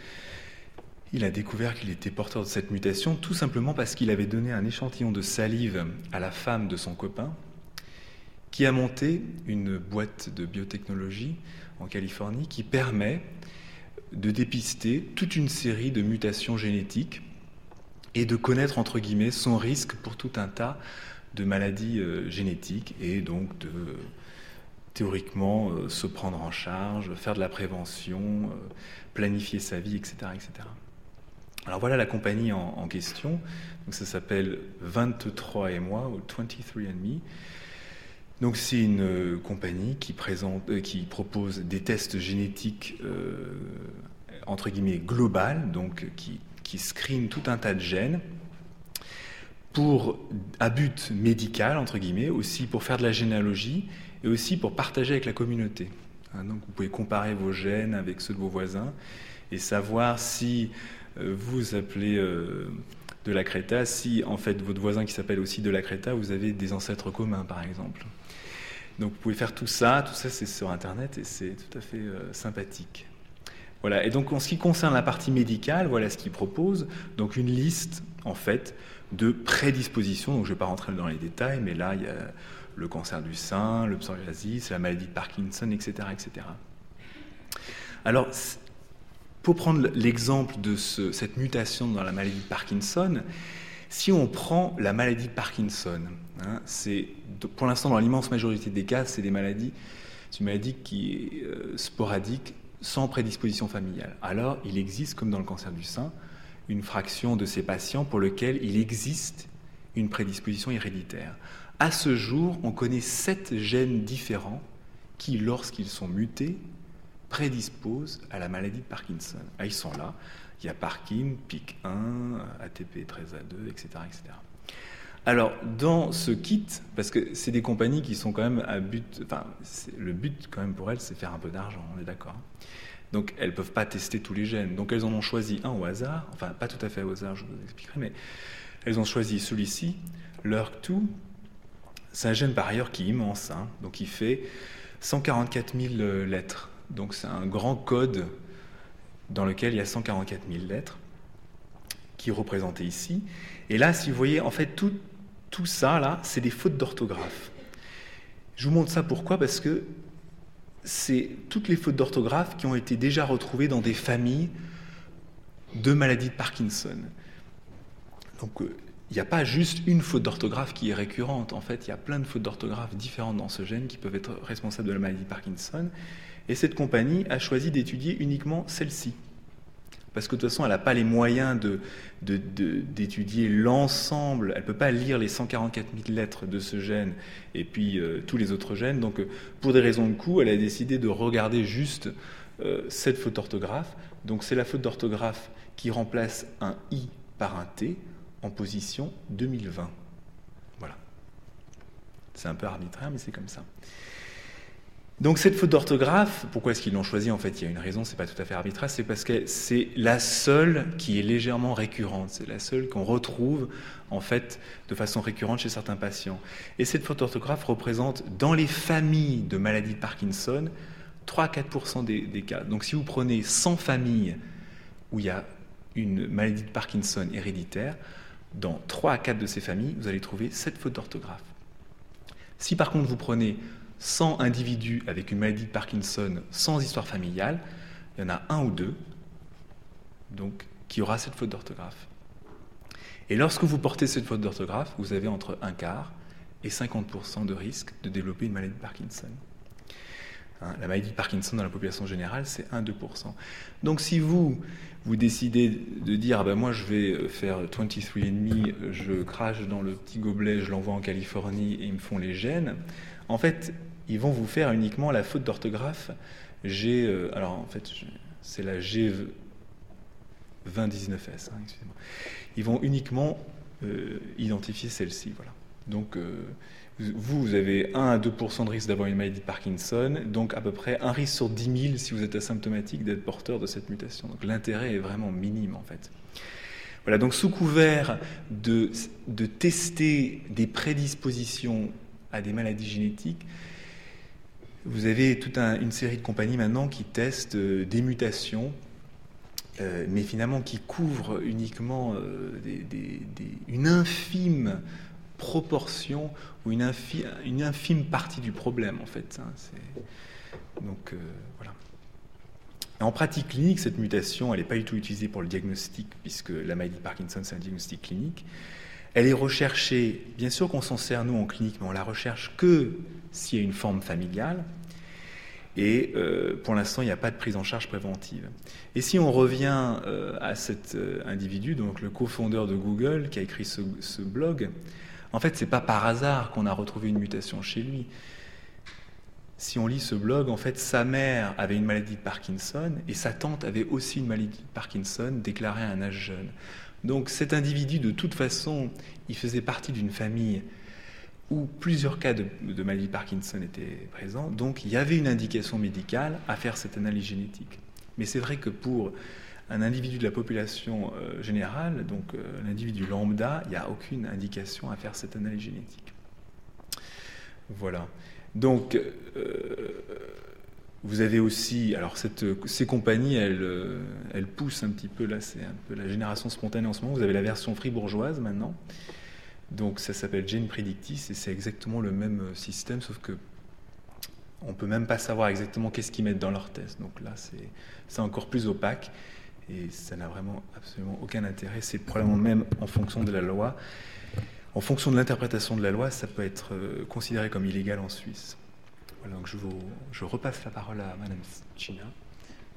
il a découvert qu'il était porteur de cette mutation? Tout simplement parce qu'il avait donné un échantillon de salive à la femme de son copain, qui a monté une boîte de biotechnologie en Californie qui permet de dépister toute une série de mutations génétiques et de connaître, entre guillemets, son risque pour tout un tas de maladies euh, génétiques et donc de théoriquement euh, se prendre en charge, faire de la prévention, euh, planifier sa vie, etc., etc. Alors voilà la compagnie en, question. Donc ça s'appelle 23 et moi ou 23andMe. Donc c'est une compagnie qui, propose des tests génétiques entre guillemets global, donc qui qui tout un tas de gènes pour, à but médical, entre guillemets, aussi pour faire de la généalogie et aussi pour partager avec la communauté. Hein, donc vous pouvez comparer vos gènes avec ceux de vos voisins et savoir si euh, vous appelez euh, de la Créta, si en fait votre voisin qui s'appelle aussi de la Créta, vous avez des ancêtres communs par exemple. Donc vous pouvez faire tout ça, tout ça c'est sur Internet et c'est tout à fait euh, sympathique. Voilà. Et donc, en ce qui concerne la partie médicale, voilà ce qu'il propose. Donc, une liste, en fait, de prédispositions. Donc, je ne vais pas rentrer dans les détails, mais là, il y a le cancer du sein, le psoriasis, la maladie de Parkinson, etc., etc. Alors, pour prendre l'exemple de cette mutation dans la maladie de Parkinson, si on prend la maladie de Parkinson, hein, c'est pour l'instant dans l'immense majorité des cas, c'est des maladies, c'est une maladie qui est euh, sporadique, sans prédisposition familiale. Alors, il existe, comme dans le cancer du sein, une fraction de ces patients pour lesquels il existe une prédisposition héréditaire. À ce jour, on connaît sept gènes différents qui, lorsqu'ils sont mutés, prédisposent à la maladie de Parkinson. Ah, ils sont là. Il y a Parkin, PIC1, ATP13A2, etc., etc. Alors, dans ce kit, parce que c'est des compagnies qui sont quand même à but, enfin, le but quand même pour elles, c'est faire un peu d'argent, on est d'accord. Donc, elles ne peuvent pas tester tous les gènes. Donc, elles en ont choisi un au hasard, enfin, pas tout à fait au hasard, je vous expliquerai, mais elles ont choisi celui-ci, l'ERK2. C'est un gène par ailleurs qui est immense, hein. donc il fait 144 000 lettres. Donc, c'est un grand code dans lequel il y a 144 000 lettres qui est représenté ici. Et là, si vous voyez, en fait, tout, tout ça, là, c'est des fautes d'orthographe. Je vous montre ça pourquoi? Parce que c'est toutes les fautes d'orthographe qui ont été déjà retrouvées dans des familles de maladies de Parkinson. Donc, euh, il n'y a pas juste une faute d'orthographe qui est récurrente. En fait, il y a plein de fautes d'orthographe différentes dans ce gène qui peuvent être responsables de la maladie de Parkinson. Et cette compagnie a choisi d'étudier uniquement celle-ci parce que de toute façon, elle n'a pas les moyens d'étudier l'ensemble, elle ne peut pas lire les 144 000 lettres de ce gène et puis euh, tous les autres gènes. Donc, euh, pour des raisons de coût, elle a décidé de regarder juste euh, cette faute d'orthographe. Donc, c'est la faute d'orthographe qui remplace un I par un T en position 2020. Voilà. C'est un peu arbitraire, mais c'est comme ça. Donc cette faute d'orthographe, pourquoi est-ce qu'ils l'ont choisie En fait, il y a une raison, c'est pas tout à fait arbitraire, c'est parce que c'est la seule qui est légèrement récurrente, c'est la seule qu'on retrouve en fait de façon récurrente chez certains patients. Et cette faute d'orthographe représente dans les familles de maladies de Parkinson 3-4% des, des, cas. Donc si vous prenez 100 familles où il y a une maladie de Parkinson héréditaire, dans 3 à 4 de ces familles, vous allez trouver cette faute d'orthographe. Si par contre vous prenez 100 individus avec une maladie de Parkinson sans histoire familiale, il y en a un ou deux donc, qui aura cette faute d'orthographe. Et lorsque vous portez cette faute d'orthographe, vous avez entre un quart et 50% de risque de développer une maladie de Parkinson. Hein, la maladie de Parkinson dans la population générale, c'est 1-2%. Donc si vous, vous décidez de dire, ah ben moi je vais faire 23andMe, je crache dans le petit gobelet, je l'envoie en Californie et ils me font les gènes, en fait, ils vont vous faire uniquement la faute d'orthographe. G, euh, alors en fait, c'est la G2019S, hein, excusez-moi. Ils vont uniquement euh, identifier celle-ci, voilà. Donc, euh, vous, vous avez 1 à 2% de risque d'avoir une maladie de Parkinson, donc à peu près un risque sur 10 000 si vous êtes asymptomatique d'être porteur de cette mutation. Donc l'intérêt est vraiment minime en fait. Voilà, donc sous couvert de, de tester des prédispositions à des maladies génétiques, vous avez toute une série de compagnies maintenant qui testent euh, des mutations, euh, mais finalement qui couvrent uniquement euh, une infime proportion ou une, infime partie du problème en fait. Hein, donc voilà. En pratique clinique, cette mutation, elle n'est pas du tout utilisée pour le diagnostic, puisque la maladie de Parkinson, c'est un diagnostic clinique. Elle est recherchée, bien sûr qu'on s'en sert nous en clinique, mais on la recherche que s'il y a une forme familiale. Et euh, pour l'instant, il n'y a pas de prise en charge préventive. Et si on revient euh, à cet euh, individu, donc le cofondeur de Google, qui a écrit ce blog, en fait, c'est pas par hasard qu'on a retrouvé une mutation chez lui si on lit ce blog, en fait, sa mère avait une maladie de Parkinson et sa tante avait aussi une maladie de Parkinson déclarée à un âge jeune. Donc cet individu, de toute façon, il faisait partie d'une famille où plusieurs cas de, maladie de Parkinson étaient présents. Donc il y avait une indication médicale à faire cette analyse génétique. Mais c'est vrai que pour un individu de la population euh, générale, donc euh, l'individu lambda, il n'y a aucune indication à faire cette analyse génétique. Voilà. Donc, euh, vous avez aussi, alors ces compagnies, elles, poussent un petit peu, là c'est un peu la génération spontanée en ce moment, vous avez la version fribourgeoise maintenant, donc ça s'appelle Gene Predictis et c'est exactement le même système, sauf que on peut même pas savoir exactement qu'est-ce qu'ils mettent dans leur test, donc là c'est encore plus opaque et ça n'a vraiment absolument aucun intérêt, c'est probablement même en fonction de la loi en fonction de l'interprétation de la loi, ça peut être euh, considéré comme illégal en Suisse. Donc je repasse la parole à Madame China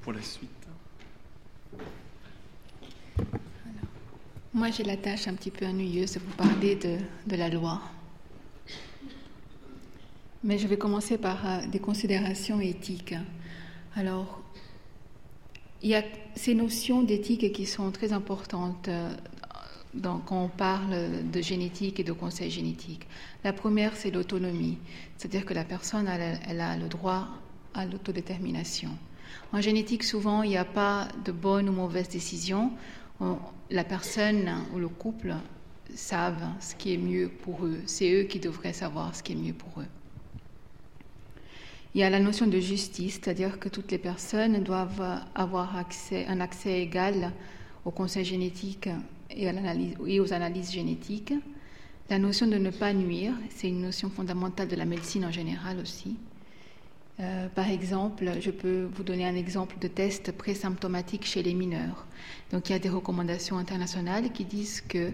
pour la suite. moi, j'ai la tâche un petit peu ennuyeuse de vous parler de, de la loi. Mais je vais commencer par euh, des considérations éthiques. Alors, il y a ces notions d'éthique qui sont très importantes euh, quand on parle de génétique et de conseil génétique. La première, c'est l'autonomie, c'est-à-dire que la personne, elle, a le droit à l'autodétermination. En génétique, souvent, il n'y a pas de bonne ou mauvaise décision. la personne ou le couple savent ce qui est mieux pour eux. C'est eux qui devraient savoir ce qui est mieux pour eux. Il y a la notion de justice, c'est-à-dire que toutes les personnes doivent avoir un accès égal au conseil génétique et, aux analyses génétiques. La notion de ne pas nuire, c'est une notion fondamentale de la médecine en général aussi. Euh, par exemple, je peux vous donner un exemple de test présymptomatique chez les mineurs. Donc, il y a des recommandations internationales qui disent que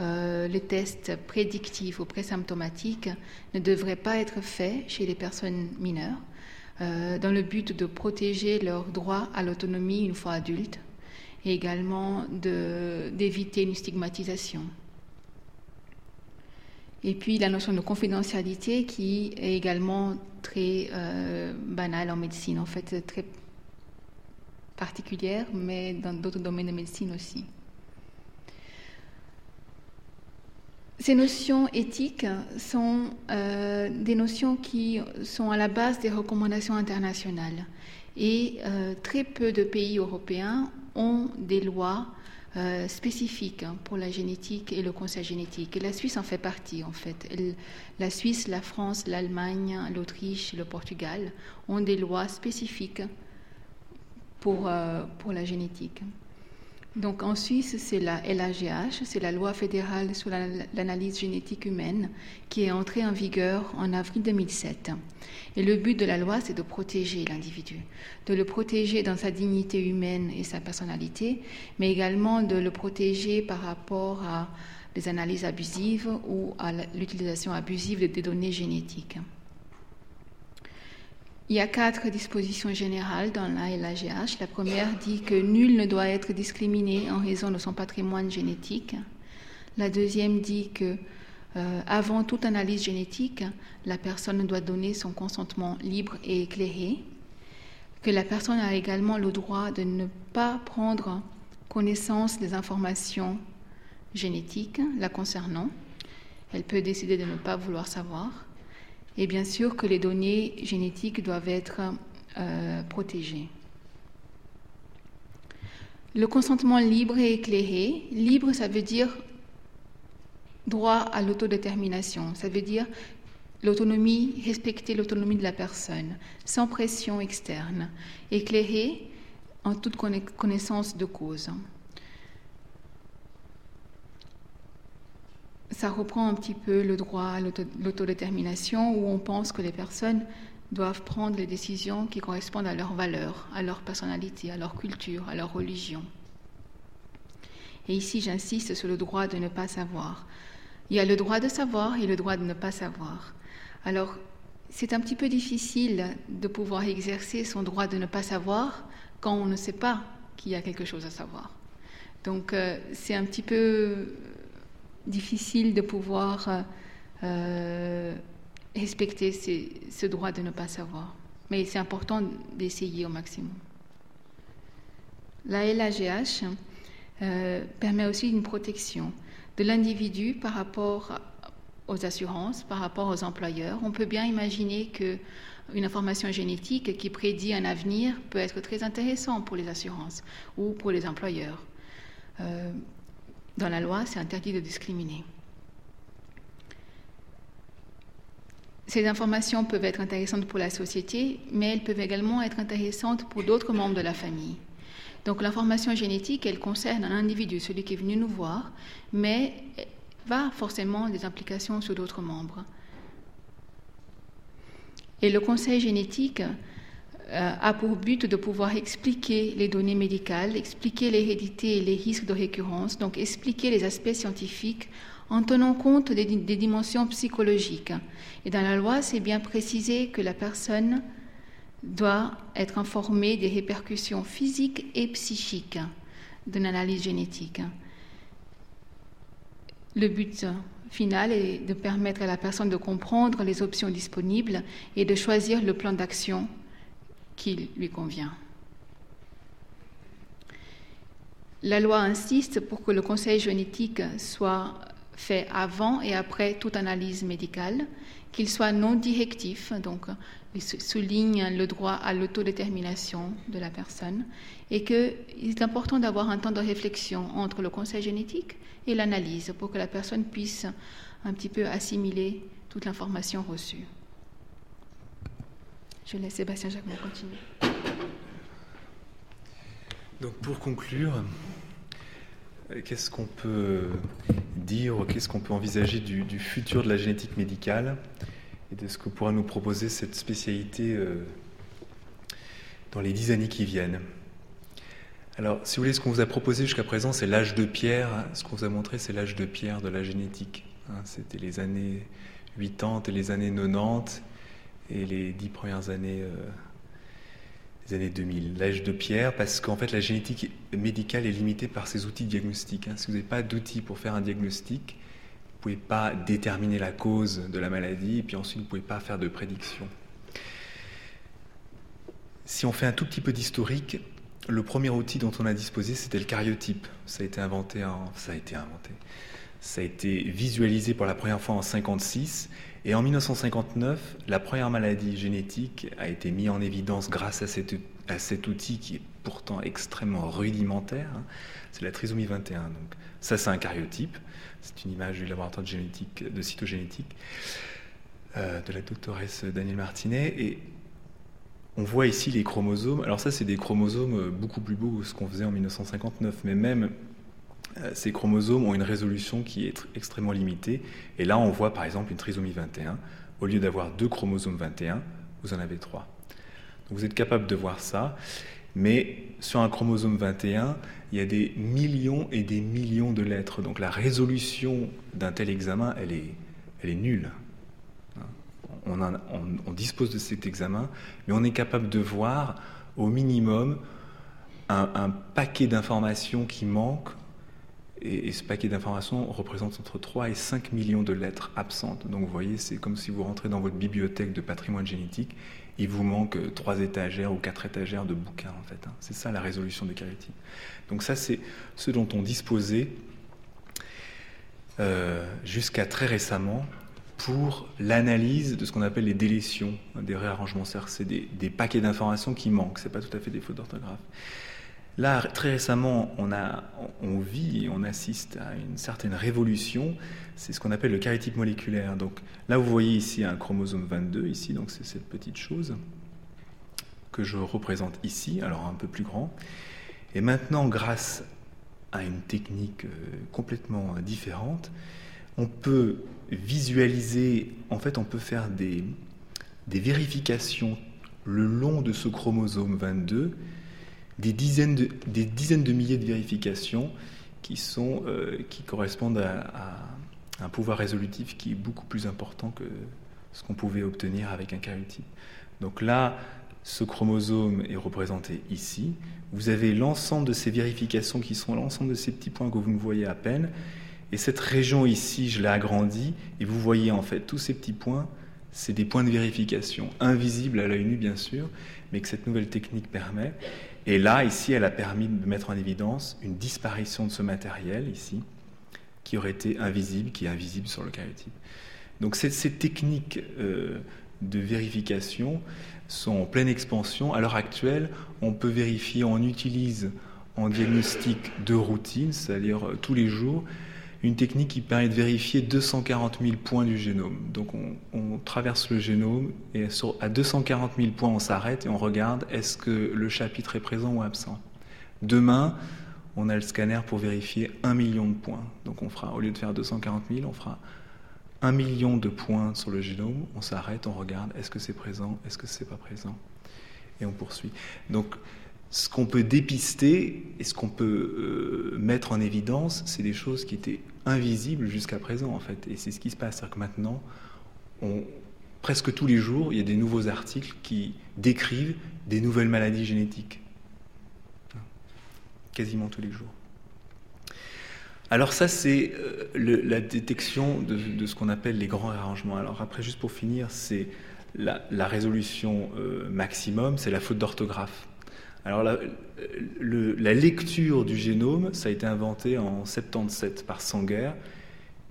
euh, les tests prédictifs ou présymptomatiques ne devraient pas être faits chez les personnes mineures euh, dans le but de protéger leur droit à l'autonomie une fois adultes et également d'éviter une stigmatisation. Et puis la notion de confidentialité qui est également très euh, banale en médecine, en fait très particulière, mais dans d'autres domaines de médecine aussi. Ces notions éthiques sont euh, des notions qui sont à la base des recommandations internationales. Et euh, très peu de pays européens ont des lois euh, spécifiques hein, pour la génétique et le conseil génétique. La Suisse en fait partie, en fait. la Suisse, la France, l'Allemagne, l'Autriche, le Portugal ont des lois spécifiques pour, pour la génétique. Donc en Suisse, c'est la LAGH, c'est la loi fédérale sur l'analyse génétique humaine, qui est entrée en vigueur en avril 2007. Et le but de la loi, c'est de protéger l'individu, de le protéger dans sa dignité humaine et sa personnalité, mais également de le protéger par rapport à des analyses abusives ou à l'utilisation abusive des données génétiques. Il y a quatre dispositions générales dans la LAGH. La première dit que nul ne doit être discriminé en raison de son patrimoine génétique. La deuxième dit que euh, avant toute analyse génétique, la personne doit donner son consentement libre et éclairé. Que la personne a également le droit de ne pas prendre connaissance des informations génétiques la concernant. Elle peut décider de ne pas vouloir savoir Et bien sûr que les données génétiques doivent être euh, protégées. Le consentement libre et éclairé. Libre, ça veut dire droit à l'autodétermination. Ça veut dire l'autonomie, respecter l'autonomie de la personne, sans pression externe. Éclairé en toute connaissance de cause. Ça reprend un petit peu le droit à l'autodétermination où on pense que les personnes doivent prendre les décisions qui correspondent à leurs valeurs, à leur personnalité, à leur culture, à leur religion. Et ici, j'insiste sur le droit de ne pas savoir. Il y a le droit de savoir et le droit de ne pas savoir. Alors, c'est un petit peu difficile de pouvoir exercer son droit de ne pas savoir quand on ne sait pas qu'il y a quelque chose à savoir. Donc, euh, c'est un petit peu difficile de pouvoir euh, euh, respecter ce droit de ne pas savoir. Mais c'est important d'essayer au maximum. La LAGH euh, permet aussi une protection de l'individu par rapport aux assurances, par rapport aux employeurs. On peut bien imaginer que une information génétique qui prédit un avenir peut être très intéressant pour les assurances ou pour les employeurs. Dans la loi, c'est interdit de discriminer. Ces informations peuvent être intéressantes pour la société, mais elles peuvent également être intéressantes pour d'autres membres de la famille. Donc l'information génétique, elle concerne un individu, celui qui est venu nous voir, mais va forcément des implications sur d'autres membres. Et le conseil génétique a pour but de pouvoir expliquer les données médicales, expliquer l'hérédité et les risques de récurrence, donc expliquer les aspects scientifiques en tenant compte des, dimensions psychologiques. Et dans la loi, c'est bien précisé que la personne doit être informée des répercussions physiques et psychiques d'une analyse génétique. Le but final est de permettre à la personne de comprendre les options disponibles et de choisir le plan d'action qui lui convient. La loi insiste pour que le conseil génétique soit fait avant et après toute analyse médicale, qu'il soit non directif, donc il souligne le droit à l'autodétermination de la personne, et qu'il est important d'avoir un temps de réflexion entre le conseil génétique et l'analyse pour que la personne puisse un petit peu assimiler toute l'information reçue. Je laisse Sébastien Jacques continuer. Donc pour conclure, Qu'est-ce qu'on peut dire, qu'est-ce qu'on peut envisager du, futur de la génétique médicale et de ce que pourra nous proposer cette spécialité euh, dans les dix années qui viennent? Alors, si vous voulez, ce qu'on vous a proposé jusqu'à présent, c'est l'âge de pierre. Ce qu'on vous a montré, c'est l'âge de pierre de la génétique. Hein. C'était les années 80 et les années 90 et les dix premières années. Euh, années 2000, l'âge de pierre, parce qu'en fait la génétique médicale est limitée par ses outils diagnostiques. Hein. Si vous n'avez pas d'outils pour faire un diagnostic, vous ne pouvez pas déterminer la cause de la maladie, et puis ensuite vous ne pouvez pas faire de prédiction. Si on fait un tout petit peu d'historique, le premier outil dont on a disposé, c'était le cariotype. Ça a été inventé en... Ça a été inventé. Ça a été visualisé pour la première fois en 56 et en 1959, la première maladie génétique a été mise en évidence grâce à cet, outil qui est pourtant extrêmement rudimentaire. Hein. C'est la trisomie 21. Donc, ça, c'est un cariotype. C'est une image du laboratoire de, génétique, de cytogénétique euh, de la doctoresse Danielle Martinet. Et on voit ici les chromosomes. Alors ça, c'est des chromosomes beaucoup plus beaux que ce qu'on faisait en 1959. Mais même ces chromosomes ont une résolution qui est extrêmement limitée. Et là, on voit par exemple une trisomie 21. Au lieu d'avoir deux chromosomes 21, vous en avez trois. Vous êtes capable de voir ça. Mais sur un chromosome 21, il y a des millions et des millions de lettres. Donc la résolution d'un tel examen, elle est, nulle. On, on, dispose de cet examen, mais on est capable de voir au minimum un, un paquet d'informations qui manquent et, ce paquet d'informations représente entre 3 et 5 millions de lettres absentes. Donc vous voyez, c'est comme si vous rentrez dans votre bibliothèque de patrimoine génétique, il vous manque 3 étagères ou 4 étagères de bouquins en fait. Hein. C'est ça la résolution des cariotypes. Donc ça c'est ce dont on disposait euh, jusqu'à très récemment pour l'analyse de ce qu'on appelle les délétions, hein, des réarrangements, c'est des, des paquets d'informations qui manquent, c'est pas tout à fait des fautes d'orthographe. Là, très récemment, on, vit et on assiste à une certaine révolution, c'est ce qu'on appelle le karyotype moléculaire. Donc là, vous voyez ici un chromosome 22, ici, donc c'est cette petite chose que je représente ici, alors un peu plus grand. Et maintenant, grâce à une technique euh, complètement différente, on peut visualiser, en fait, on peut faire des vérifications le long de ce chromosome 22, des dizaines de, des dizaines de milliers de vérifications qui, sont, euh, qui correspondent à, un pouvoir résolutif qui est beaucoup plus important que ce qu'on pouvait obtenir avec un karyotype. Donc là, ce chromosome est représenté ici. Vous avez l'ensemble de ces vérifications qui sont l'ensemble de ces petits points que vous ne voyez à peine. Et cette région ici, je l'ai agrandie, et vous voyez en fait tous ces petits points, c'est des points de vérification, invisibles à l'œil nu bien sûr, mais que cette nouvelle technique permet. Et là, ici, elle a permis de mettre en évidence une disparition de ce matériel ici, qui aurait été invisible, qui est invisible sur le karyotype. Donc ces, techniques euh, de vérification sont en pleine expansion. À l'heure actuelle, on peut vérifier, on utilise en diagnostic de routine, c'est-à-dire euh, tous les jours, une technique qui permet de vérifier 240 000 points du génome. Donc on, traverse le génome et à 240 000 points on s'arrête et on regarde est-ce que le chapitre est présent ou absent? Demain, on a le scanner pour vérifier 1 million de points. Donc on fera, au lieu de faire 240 000, on fera 1 million de points sur le génome, on s'arrête, on regarde est-ce que c'est présent, est-ce que c'est pas présent, et on poursuit. Donc ce qu'on peut dépister et ce qu'on peut euh, mettre en évidence, c'est des choses qui étaient invisibles jusqu'à présent, en fait. Et c'est ce qui se passe. C'est-à-dire que maintenant, presque tous les jours, il y a des nouveaux articles qui décrivent des nouvelles maladies génétiques. Quasiment tous les jours. Alors ça, c'est euh, la détection de, ce qu'on appelle les grands réarrangements. Alors après, juste pour finir, c'est la, résolution euh, maximum, c'est la faute d'orthographe. Alors la, lecture du génome, ça a été inventé en 77 par Sanger,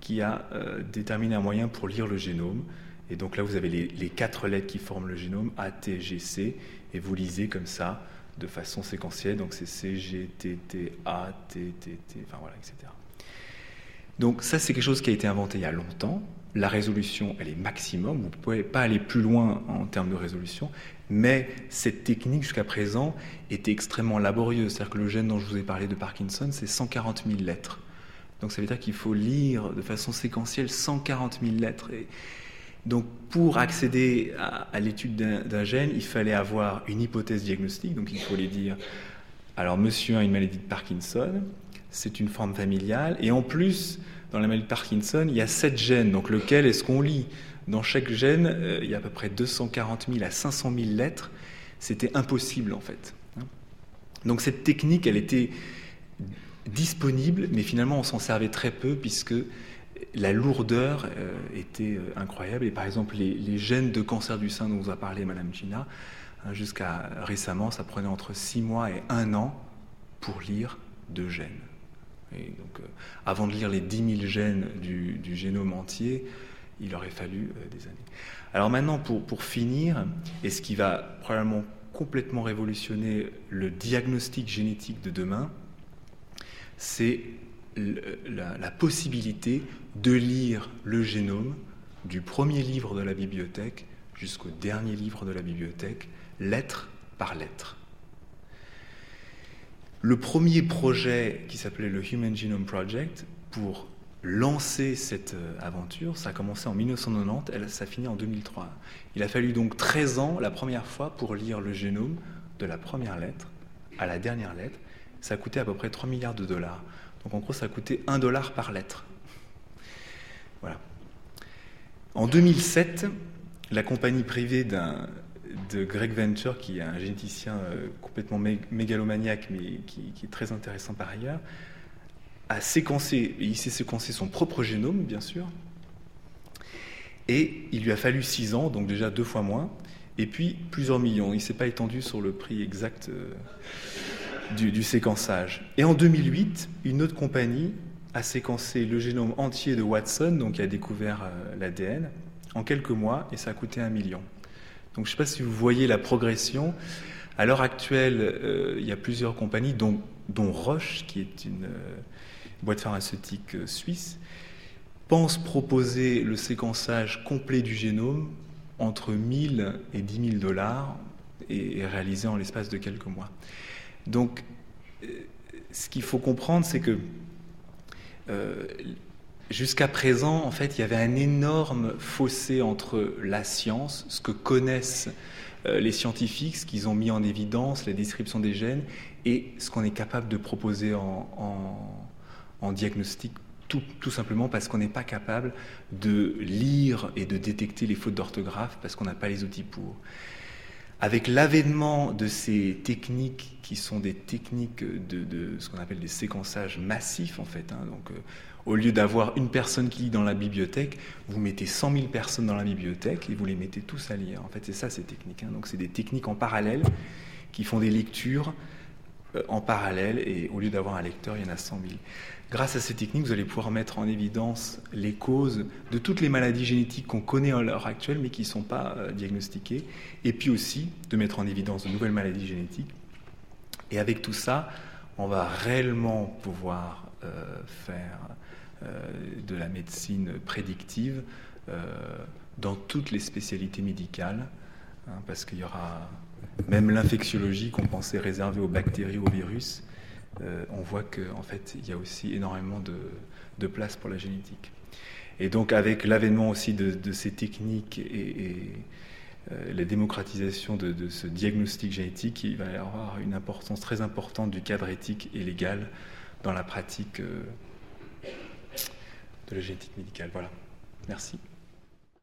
qui a euh, déterminé un moyen pour lire le génome. Et donc là, vous avez les, quatre lettres qui forment le génome, A, T, G, C, et vous lisez comme ça, de façon séquentielle. Donc c'est C, G, T, T, A, T, T, T, enfin voilà, etc. Donc ça, c'est quelque chose qui a été inventé il y a longtemps. La résolution, elle est maximum. Vous ne pouvez pas aller plus loin en termes de résolution. Mais cette technique, jusqu'à présent, était extrêmement laborieuse. C'est-à-dire que le gène dont je vous ai parlé de Parkinson, c'est 140 000 lettres. Donc ça veut dire qu'il faut lire de façon séquentielle 140 000 lettres. Et donc pour accéder à, l'étude d'un gène, il fallait avoir une hypothèse diagnostique. Donc il les dire, alors monsieur a une maladie de Parkinson, c'est une forme familiale. Et en plus, dans la maladie de Parkinson, il y a sept gènes. Donc lequel est-ce qu'on lit? Dans chaque gène, euh, il y a à peu près 240 000 à 500 000 lettres. C'était impossible en fait. Donc cette technique, elle était disponible, mais finalement on s'en servait très peu puisque la lourdeur euh, était euh, incroyable. Et par exemple, les, gènes de cancer du sein dont vous a parlé Madame Gina, hein, jusqu'à récemment, ça prenait entre 6 mois et 1 an pour lire deux gènes. Donc, avant de lire les 10 000 gènes du, génome entier, il aurait fallu euh, des années. Alors maintenant, pour, pour finir, et ce qui va probablement complètement révolutionner le diagnostic génétique de demain, c'est la, la, possibilité de lire le génome du premier livre de la bibliothèque jusqu'au dernier livre de la bibliothèque, lettre par lettre. Le premier projet qui s'appelait le Human Genome Project pour lancer cette euh, aventure, ça a commencé en 1990, elle, ça a fini en 2003. Il a fallu donc 13 ans la première fois pour lire le génome de la première lettre à la dernière lettre. Ça a coûté à peu près 3 milliards de dollars. Donc en gros, ça a coûté 1 dollar par lettre. Voilà. En 2007, la compagnie privée de Greg Venture, qui est un généticien euh, complètement mégalomaniaque, mais qui, est très intéressant par ailleurs, a séquencé, il s'est séquencé son propre génome, bien sûr, et il lui a fallu six ans, donc déjà deux fois moins, et puis plusieurs millions. Il ne s'est pas étendu sur le prix exact euh, du, du, séquençage. Et en 2008, une autre compagnie a séquencé le génome entier de Watson, donc qui a découvert euh, l'ADN, en quelques mois, et ça a coûté un million. Donc je ne sais pas si vous voyez la progression. À l'heure actuelle, euh, il y a plusieurs compagnies, dont, dont Roche, qui est une boîte pharmaceutique suisse, pense proposer le séquençage complet du génome entre 1000 et 10 000 dollars et, réalisé en l'espace de quelques mois. Donc, euh, ce qu'il faut comprendre, c'est que euh, jusqu'à présent, en fait, il y avait un énorme fossé entre la science, ce que connaissent euh, les scientifiques, ce qu'ils ont mis en évidence, la description des gènes, et ce qu'on est capable de proposer en diagnostic tout, simplement parce qu'on n'est pas capable de lire et de détecter les fautes d'orthographe parce qu'on n'a pas les outils pour. Avec l'avènement de ces techniques qui sont des techniques de, ce qu'on appelle des séquençages massifs en fait, hein, donc euh, au lieu d'avoir une personne qui lit dans la bibliothèque, vous mettez 100 000 personnes dans la bibliothèque et vous les mettez tous à lire. En fait, c'est ça ces techniques. Hein. Donc c'est des techniques en parallèle qui font des lectures euh, en parallèle et au lieu d'avoir un lecteur, il y en a 100 000. Grâce à ces techniques, vous allez pouvoir mettre en évidence les causes de toutes les maladies génétiques qu'on connaît à l'heure actuelle mais qui ne sont pas euh, diagnostiquées, et puis aussi de mettre en évidence de nouvelles maladies génétiques. Et avec tout ça, on va réellement pouvoir euh, faire de la médecine prédictive dans toutes les spécialités médicales, hein, parce qu'il y aura même l'infectiologie qu'on pensait réservée aux bactéries, aux virus, euh, on voit qu'en fait, il y a aussi énormément de, place pour la génétique. Et donc, avec l'avènement aussi de, ces techniques et, euh, la démocratisation de, ce diagnostic génétique, il va y avoir une importance très importante du cadre éthique et légal dans la pratique euh, de la génétique médicale. Voilà. Merci.